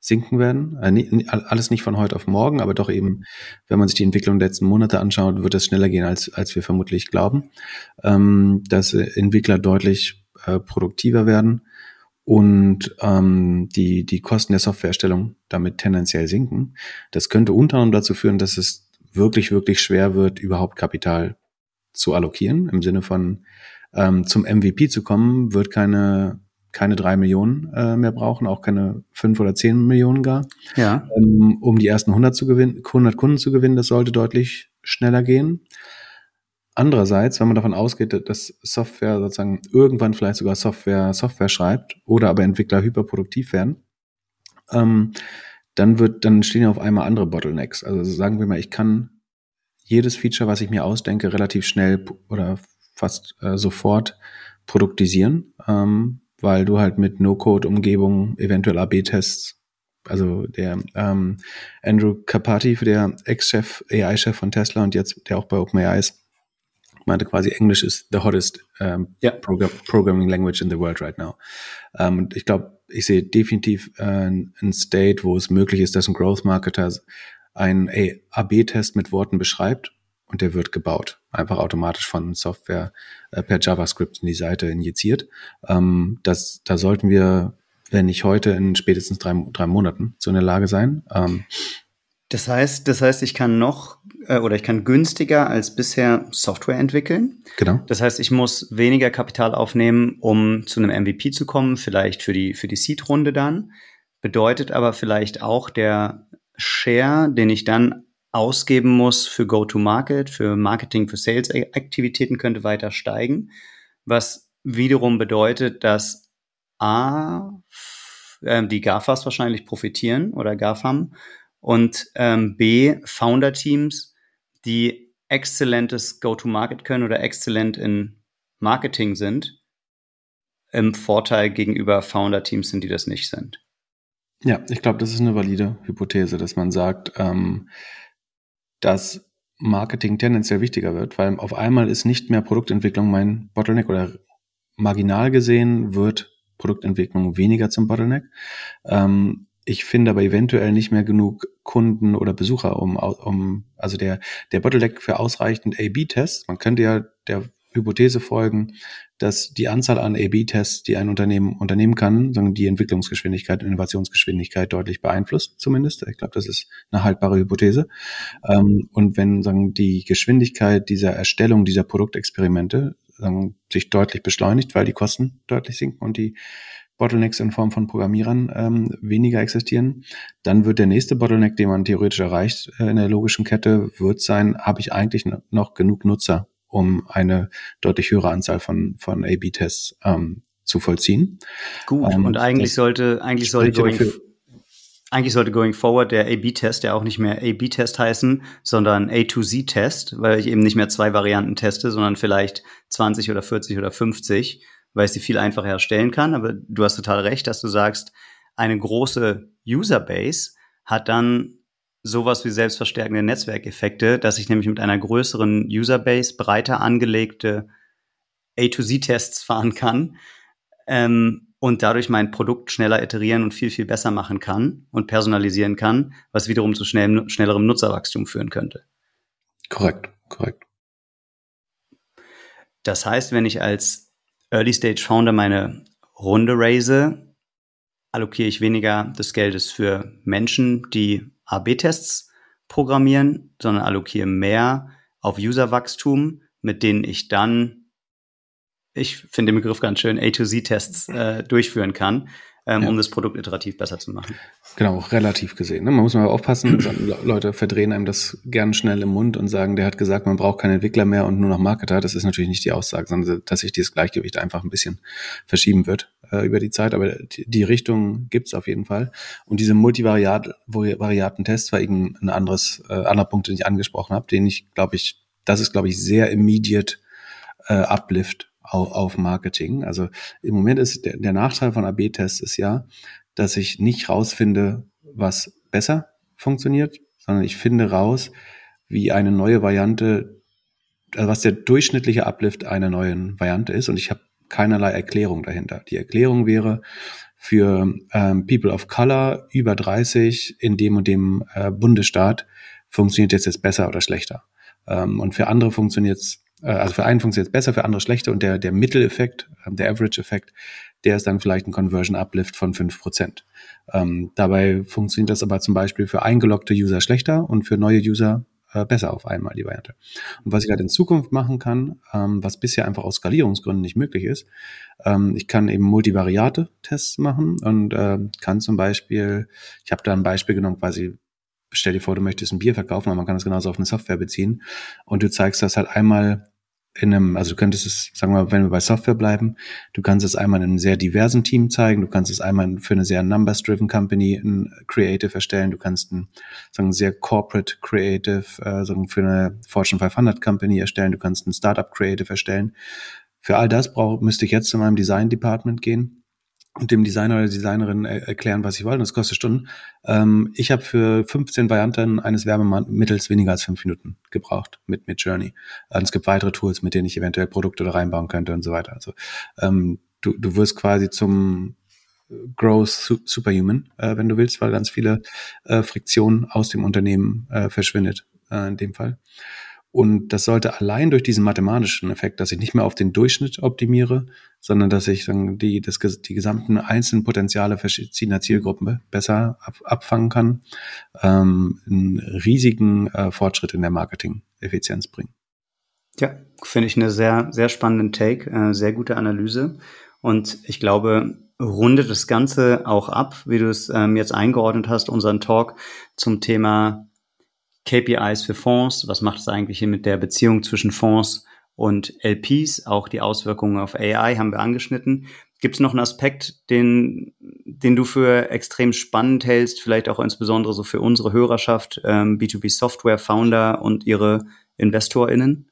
sinken werden. Äh, alles nicht von heute auf morgen, aber doch eben, wenn man sich die Entwicklung der letzten Monate anschaut, wird es schneller gehen, als, als wir vermutlich glauben. Ähm, dass Entwickler deutlich äh, produktiver werden und ähm, die, die Kosten der Softwareerstellung damit tendenziell sinken. Das könnte unter anderem dazu führen, dass es wirklich, wirklich schwer wird, überhaupt Kapital zu allokieren. Im Sinne von ähm, zum MVP zu kommen, wird keine, keine drei Millionen äh, mehr brauchen, auch keine fünf oder zehn Millionen gar. Ja. Ähm, um die ersten 100, zu gewinnen, 100 Kunden zu gewinnen, das sollte deutlich schneller gehen. Andererseits, wenn man davon ausgeht, dass Software sozusagen irgendwann vielleicht sogar Software Software schreibt oder aber Entwickler hyperproduktiv werden, ähm, dann wird, dann stehen ja auf einmal andere Bottlenecks. Also sagen wir mal, ich kann jedes Feature, was ich mir ausdenke, relativ schnell oder fast äh, sofort produktisieren, ähm, weil du halt mit No-Code-Umgebungen, eventuell AB-Tests, also der ähm, Andrew Kapati, der Ex-Chef, AI-Chef von Tesla und jetzt der auch bei OpenAI ist, meinte quasi, Englisch ist the hottest ähm, yeah. Program programming language in the world right now. Ähm, und ich glaube, ich sehe definitiv äh, ein State, wo es möglich ist, dass ein Growth Marketer einen AB-Test mit Worten beschreibt und der wird gebaut. Einfach automatisch von Software äh, per JavaScript in die Seite injiziert. Ähm, das, da sollten wir, wenn nicht heute, in spätestens drei, drei Monaten so in der Lage sein. Ähm, das heißt, das heißt, ich kann noch äh, oder ich kann günstiger als bisher Software entwickeln. Genau. Das heißt, ich muss weniger Kapital aufnehmen, um zu einem MVP zu kommen, vielleicht für die für die Seed-Runde dann. Bedeutet aber vielleicht auch der Share, den ich dann ausgeben muss für Go-to-Market, für Marketing, für Sales-Aktivitäten könnte weiter steigen, was wiederum bedeutet, dass A, äh, die GAFAs wahrscheinlich profitieren oder GAFAM und ähm, B, Founder-Teams, die exzellentes Go-to-Market können oder exzellent in Marketing sind, im Vorteil gegenüber Founder-Teams sind, die das nicht sind. Ja, ich glaube, das ist eine valide Hypothese, dass man sagt, ähm, dass Marketing tendenziell wichtiger wird, weil auf einmal ist nicht mehr Produktentwicklung mein Bottleneck oder marginal gesehen wird Produktentwicklung weniger zum Bottleneck. Ähm, ich finde aber eventuell nicht mehr genug Kunden oder Besucher, um, um also der, der Bottleneck für ausreichend A-B-Tests. Man könnte ja der Hypothese folgen, dass die Anzahl an A-B-Tests, die ein Unternehmen unternehmen kann, die Entwicklungsgeschwindigkeit, Innovationsgeschwindigkeit deutlich beeinflusst, zumindest. Ich glaube, das ist eine haltbare Hypothese. Ähm, und wenn sagen, die Geschwindigkeit dieser Erstellung dieser Produktexperimente sagen, sich deutlich beschleunigt, weil die Kosten deutlich sinken und die Bottlenecks in Form von Programmierern ähm, weniger existieren, dann wird der nächste Bottleneck, den man theoretisch erreicht äh, in der logischen Kette, wird sein, habe ich eigentlich noch genug Nutzer, um eine deutlich höhere Anzahl von, von A-B-Tests ähm, zu vollziehen. Gut, ähm, und eigentlich sollte, eigentlich sollte going, eigentlich sollte going forward der A-B-Test ja auch nicht mehr A-B-Test heißen, sondern A-to-Z-Test, weil ich eben nicht mehr zwei Varianten teste, sondern vielleicht 20 oder 40 oder 50 weil ich sie viel einfacher erstellen kann. Aber du hast total recht, dass du sagst, eine große Userbase hat dann sowas wie selbstverstärkende Netzwerkeffekte, dass ich nämlich mit einer größeren Userbase breiter angelegte A-to-Z-Tests fahren kann ähm, und dadurch mein Produkt schneller iterieren und viel, viel besser machen kann und personalisieren kann, was wiederum zu schnell, schnellerem Nutzerwachstum führen könnte. Korrekt, korrekt. Das heißt, wenn ich als Early Stage Founder meine Runde raise, allokiere ich weniger des Geldes für Menschen, die AB-Tests programmieren, sondern allokiere mehr auf Userwachstum, mit denen ich dann, ich finde den Begriff ganz schön, A-to-Z-Tests äh, durchführen kann. Ähm, ja. um das Produkt iterativ besser zu machen. Genau, relativ gesehen. Ne? Man muss mal aufpassen, Leute verdrehen einem das gern schnell im Mund und sagen, der hat gesagt, man braucht keinen Entwickler mehr und nur noch Marketer. Das ist natürlich nicht die Aussage, sondern dass sich dieses Gleichgewicht einfach ein bisschen verschieben wird äh, über die Zeit. Aber die, die Richtung gibt's auf jeden Fall. Und diese Multivariaten-Tests war eben ein anderes, äh, anderer Punkt, den ich angesprochen habe, den ich, glaube ich, das ist, glaube ich, sehr immediate äh, Uplift auf, auf Marketing. Also im Moment ist der, der Nachteil von AB-Tests ist ja, dass ich nicht rausfinde, was besser funktioniert, sondern ich finde raus, wie eine neue Variante, also was der durchschnittliche Uplift einer neuen Variante ist. Und ich habe keinerlei Erklärung dahinter. Die Erklärung wäre für ähm, People of Color über 30 in dem und dem äh, Bundesstaat funktioniert jetzt jetzt besser oder schlechter. Ähm, und für andere funktioniert es also für einen funktioniert es besser, für andere schlechter und der, der Mitteleffekt, ähm, der Average-Effekt, der ist dann vielleicht ein Conversion-Uplift von fünf Prozent. Ähm, dabei funktioniert das aber zum Beispiel für eingeloggte User schlechter und für neue User äh, besser auf einmal die Variante. Und was ich halt in Zukunft machen kann, ähm, was bisher einfach aus Skalierungsgründen nicht möglich ist, ähm, ich kann eben Multivariate-Tests machen und äh, kann zum Beispiel, ich habe da ein Beispiel genommen, quasi stell dir vor, du möchtest ein Bier verkaufen, aber man kann das genauso auf eine Software beziehen und du zeigst das halt einmal in einem, also du könntest es, sagen wir mal, wenn wir bei Software bleiben, du kannst es einmal in einem sehr diversen Team zeigen, du kannst es einmal für eine sehr numbers-driven Company ein Creative erstellen, du kannst ein, sagen, sehr corporate Creative, äh, sagen, für eine Fortune 500 Company erstellen, du kannst ein Startup Creative erstellen. Für all das brauch, müsste ich jetzt zu meinem Design Department gehen und dem Designer oder Designerin erklären, was ich wollte. Das kostet Stunden. Ähm, ich habe für 15 Varianten eines Werbemittels weniger als fünf Minuten gebraucht mit, mit Journey. Und es gibt weitere Tools, mit denen ich eventuell Produkte da reinbauen könnte und so weiter. Also ähm, du, du wirst quasi zum Growth Superhuman, äh, wenn du willst, weil ganz viele äh, Friktionen aus dem Unternehmen äh, verschwindet äh, in dem Fall. Und das sollte allein durch diesen mathematischen Effekt, dass ich nicht mehr auf den Durchschnitt optimiere, sondern dass ich dann die, das, die gesamten einzelnen Potenziale verschiedener Zielgruppen besser ab, abfangen kann, ähm, einen riesigen äh, Fortschritt in der Marketing-Effizienz bringen. Ja, finde ich eine sehr, sehr spannende Take, äh, sehr gute Analyse. Und ich glaube, rundet das Ganze auch ab, wie du es ähm, jetzt eingeordnet hast, unseren Talk zum Thema KPIs für Fonds, was macht es eigentlich hier mit der Beziehung zwischen Fonds und LPs, auch die Auswirkungen auf AI haben wir angeschnitten. Gibt es noch einen Aspekt, den, den du für extrem spannend hältst, vielleicht auch insbesondere so für unsere Hörerschaft, ähm, B2B Software Founder und ihre InvestorInnen?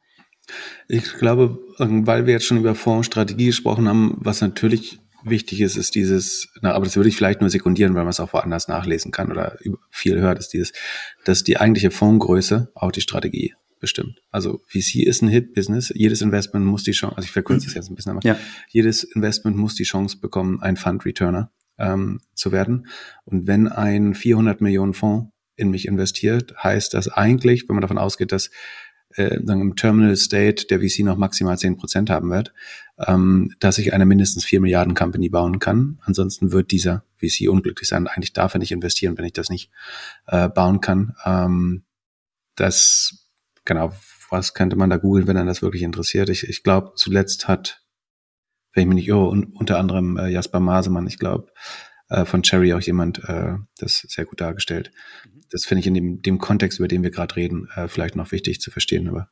Ich glaube, weil wir jetzt schon über Fondsstrategie gesprochen haben, was natürlich wichtig ist, ist dieses, na, aber das würde ich vielleicht nur sekundieren, weil man es auch woanders nachlesen kann oder viel hört, ist dieses, dass die eigentliche Fondsgröße auch die Strategie bestimmt. Also VC ist ein Hit-Business. Jedes Investment muss die Chance, also ich verkürze es jetzt ein bisschen, aber ja. jedes Investment muss die Chance bekommen, ein Fund-Returner ähm, zu werden. Und wenn ein 400 Millionen Fonds in mich investiert, heißt das eigentlich, wenn man davon ausgeht, dass äh, im Terminal State der VC noch maximal 10 Prozent haben wird, ähm, dass ich eine mindestens 4 Milliarden Company bauen kann. Ansonsten wird dieser VC unglücklich sein. Eigentlich darf er nicht investieren, wenn ich das nicht äh, bauen kann. Ähm, das, genau, was könnte man da googeln, wenn er das wirklich interessiert? Ich, ich glaube, zuletzt hat, wenn ich mich nicht irre, un, unter anderem äh, Jasper Masemann, ich glaube, äh, von Cherry auch jemand äh, das sehr gut dargestellt. Mhm. Das finde ich in dem, dem Kontext, über den wir gerade reden, äh, vielleicht noch wichtig zu verstehen. Aber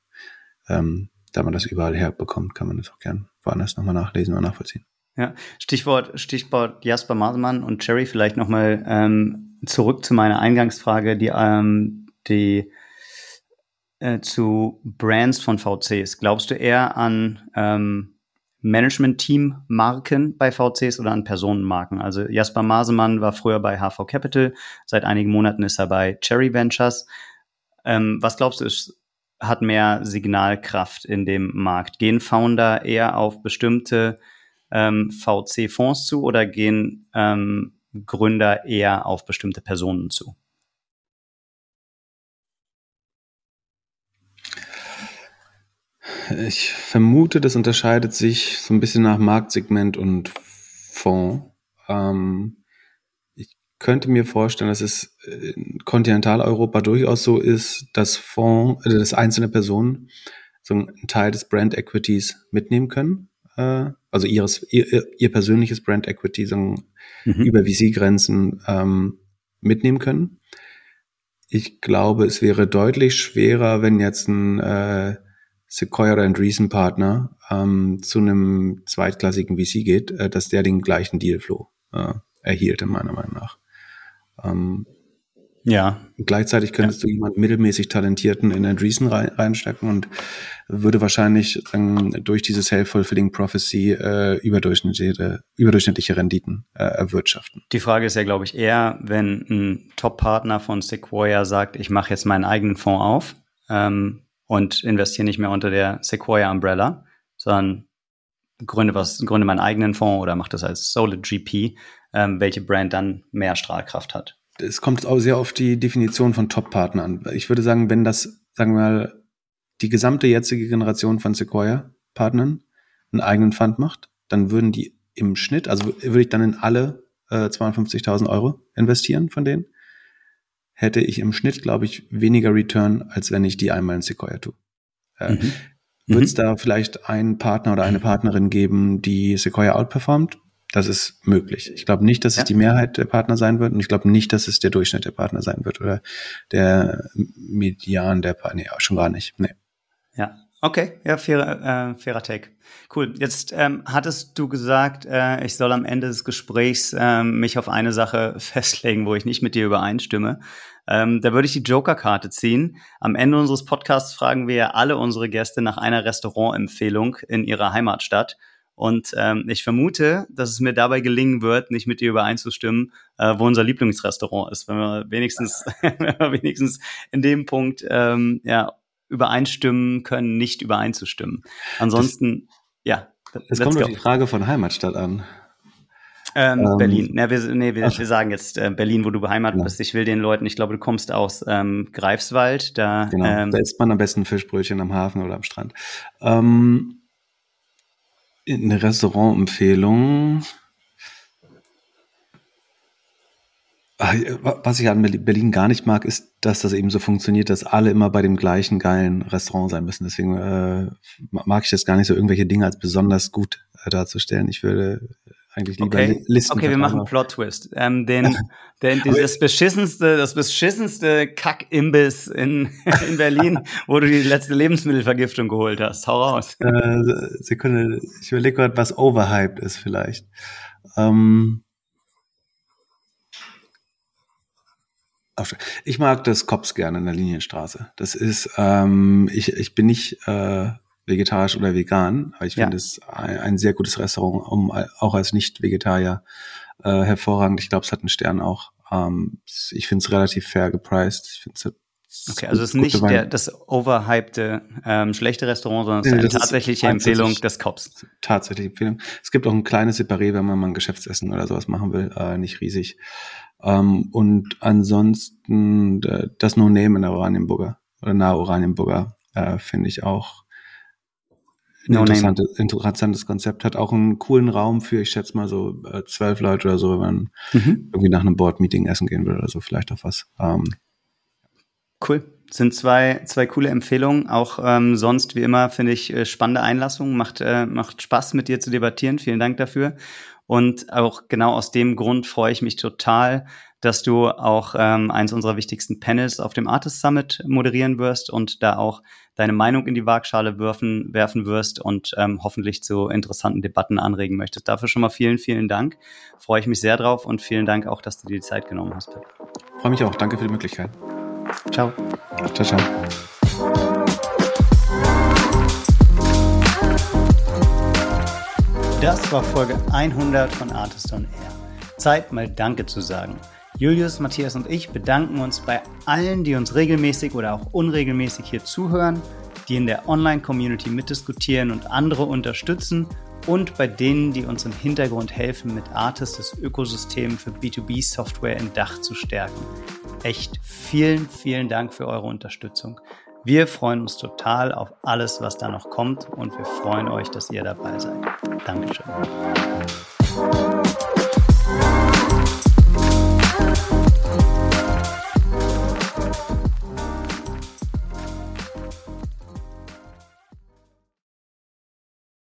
ähm, da man das überall herbekommt, kann man das auch gern woanders nochmal nachlesen oder nachvollziehen. Ja, Stichwort, Stichwort Jasper Masemann und Cherry vielleicht nochmal ähm, zurück zu meiner Eingangsfrage, die, ähm, die äh, zu Brands von VCs. Glaubst du eher an ähm, Management-Team-Marken bei VCs oder an Personenmarken. Also Jasper Masemann war früher bei HV Capital, seit einigen Monaten ist er bei Cherry Ventures. Ähm, was glaubst du, ist, hat mehr Signalkraft in dem Markt? Gehen Founder eher auf bestimmte ähm, VC-Fonds zu oder gehen ähm, Gründer eher auf bestimmte Personen zu? Ich vermute, das unterscheidet sich so ein bisschen nach Marktsegment und Fonds. Ähm, ich könnte mir vorstellen, dass es in Kontinentaleuropa durchaus so ist, dass Fonds, also dass einzelne Personen so einen Teil des Brand Equities mitnehmen können. äh, also ihres, ihr, ihr persönliches Brand Equity sagen, mhm. über VC-Grenzen ähm, mitnehmen können. Ich glaube, es wäre deutlich schwerer, wenn jetzt ein äh, Sequoia oder Andreessen Partner ähm, zu einem zweitklassigen VC geht, äh, dass der den gleichen Dealflow äh, erhielt, meiner Meinung nach. Ähm, ja. Gleichzeitig könntest ja. du jemanden mittelmäßig Talentierten in Andreessen rein, reinstecken und würde wahrscheinlich ähm, durch diese Self-Fulfilling Prophecy äh, überdurchschnittliche, überdurchschnittliche Renditen äh, erwirtschaften. Die Frage ist ja, glaube ich, eher, wenn ein Top-Partner von Sequoia sagt, ich mache jetzt meinen eigenen Fonds auf ähm, und investiere nicht mehr unter der Sequoia Umbrella, sondern gründe was, gründe meinen eigenen Fonds oder mache das als Solid GP, ähm, welche Brand dann mehr Strahlkraft hat es kommt auch sehr auf die Definition von Top-Partner an. Ich würde sagen, wenn das, sagen wir mal, die gesamte jetzige Generation von Sequoia-Partnern einen eigenen Fund macht, dann würden die im Schnitt, also würde ich dann in alle äh, 250.000 Euro investieren von denen, hätte ich im Schnitt, glaube ich, weniger Return, als wenn ich die einmal in Sequoia tue. Äh, mhm. Wird es mhm. da vielleicht einen Partner oder eine Partnerin geben, die Sequoia outperformt? Das ist möglich. Ich glaube nicht, dass ja. es die Mehrheit der Partner sein wird und ich glaube nicht, dass es der Durchschnitt der Partner sein wird oder der Median der Partner. Nee, schon gar nicht. Nee. Okay. Ja, fairer, äh, fairer Take. Cool. Jetzt ähm, hattest du gesagt, äh, ich soll am Ende des Gesprächs äh, mich auf eine Sache [LAUGHS] festlegen, wo ich nicht mit dir übereinstimme. Ähm, da würde ich die Joker-Karte ziehen. Am Ende unseres Podcasts fragen wir alle unsere Gäste nach einer Restaurantempfehlung in ihrer Heimatstadt. Und ähm, ich vermute, dass es mir dabei gelingen wird, nicht mit dir übereinzustimmen, äh, wo unser Lieblingsrestaurant ist, wenn wir wenigstens, [LAUGHS] wenn wir wenigstens in dem Punkt ähm, ja, übereinstimmen können, nicht übereinzustimmen. Ansonsten, das, ja. Es kommt doch die Frage von Heimatstadt an. Ähm, ähm, Berlin. Ja, wir, nee, wir, wir sagen jetzt äh, Berlin, wo du beheimatet ja. bist. Ich will den Leuten, ich glaube, du kommst aus ähm, Greifswald. Da, genau, ähm, da isst man am besten Fischbrötchen am Hafen oder am Strand. Ähm, eine Restaurantempfehlung. Ah, was ich an Berlin gar nicht mag, ist, dass das eben so funktioniert, dass alle immer bei dem gleichen geilen Restaurant sein müssen. Deswegen äh, mag ich das gar nicht so, irgendwelche Dinge als besonders gut äh, darzustellen. Ich würde eigentlich lieber okay. Listen. Okay, wir machen Plot-Twist. Ähm, den, [LAUGHS] den, das beschissenste, das beschissenste Kack-Imbiss in, in Berlin, wo du die letzte Lebensmittelvergiftung geholt hast. Hau raus. Äh, Sekunde, ich überlege gerade, was overhyped ist vielleicht. Ähm, ich mag das Cops gerne in der Linienstraße. Das ist, ähm, ich, ich bin nicht äh, vegetarisch oder vegan, aber ich finde ja. es ein, ein, sehr gutes Restaurant, um auch als Nicht-Vegetarier äh, hervorragend. Ich glaube, es hat einen Stern auch. Ähm, ich finde es relativ fair gepriced. Ich finde es Okay, also es ist nicht der, das overhypte ähm, schlechte Restaurant, sondern es ist eine tatsächliche Empfehlung des Cops. Tatsächliche Empfehlung. Es gibt auch ein kleines Separé, wenn man mal ein Geschäftsessen oder sowas machen will, äh, nicht riesig. Ähm, und ansonsten das No-Name in der Oranienburger oder nahe Oranienburger äh, finde ich auch No interessante, interessantes Konzept. Hat auch einen coolen Raum für, ich schätze mal so äh, zwölf Leute oder so, wenn man mhm. irgendwie nach einem Board-Meeting essen gehen will oder so, vielleicht auch was. Ähm, cool. Sind zwei, zwei coole Empfehlungen. Auch ähm, sonst, wie immer, finde ich äh, spannende Einlassungen. Macht, äh, macht Spaß, mit dir zu debattieren. Vielen Dank dafür. Und auch genau aus dem Grund freue ich mich total, dass du auch ähm, eins unserer wichtigsten Panels auf dem Artist Summit moderieren wirst und da auch deine Meinung in die Waagschale werfen, werfen wirst und ähm, hoffentlich zu interessanten Debatten anregen möchtest. Dafür schon mal vielen, vielen Dank. Freue ich mich sehr drauf und vielen Dank auch, dass du dir die Zeit genommen hast. Freue mich auch. Danke für die Möglichkeit. Ciao. Ciao, ciao. Das war Folge 100 von Artist on Air. Zeit mal Danke zu sagen. Julius, Matthias und ich bedanken uns bei allen, die uns regelmäßig oder auch unregelmäßig hier zuhören, die in der Online-Community mitdiskutieren und andere unterstützen und bei denen, die uns im Hintergrund helfen, mit Artist das Ökosystem für B2B-Software in Dach zu stärken. Echt vielen, vielen Dank für eure Unterstützung. Wir freuen uns total auf alles, was da noch kommt und wir freuen euch, dass ihr dabei seid. Dankeschön.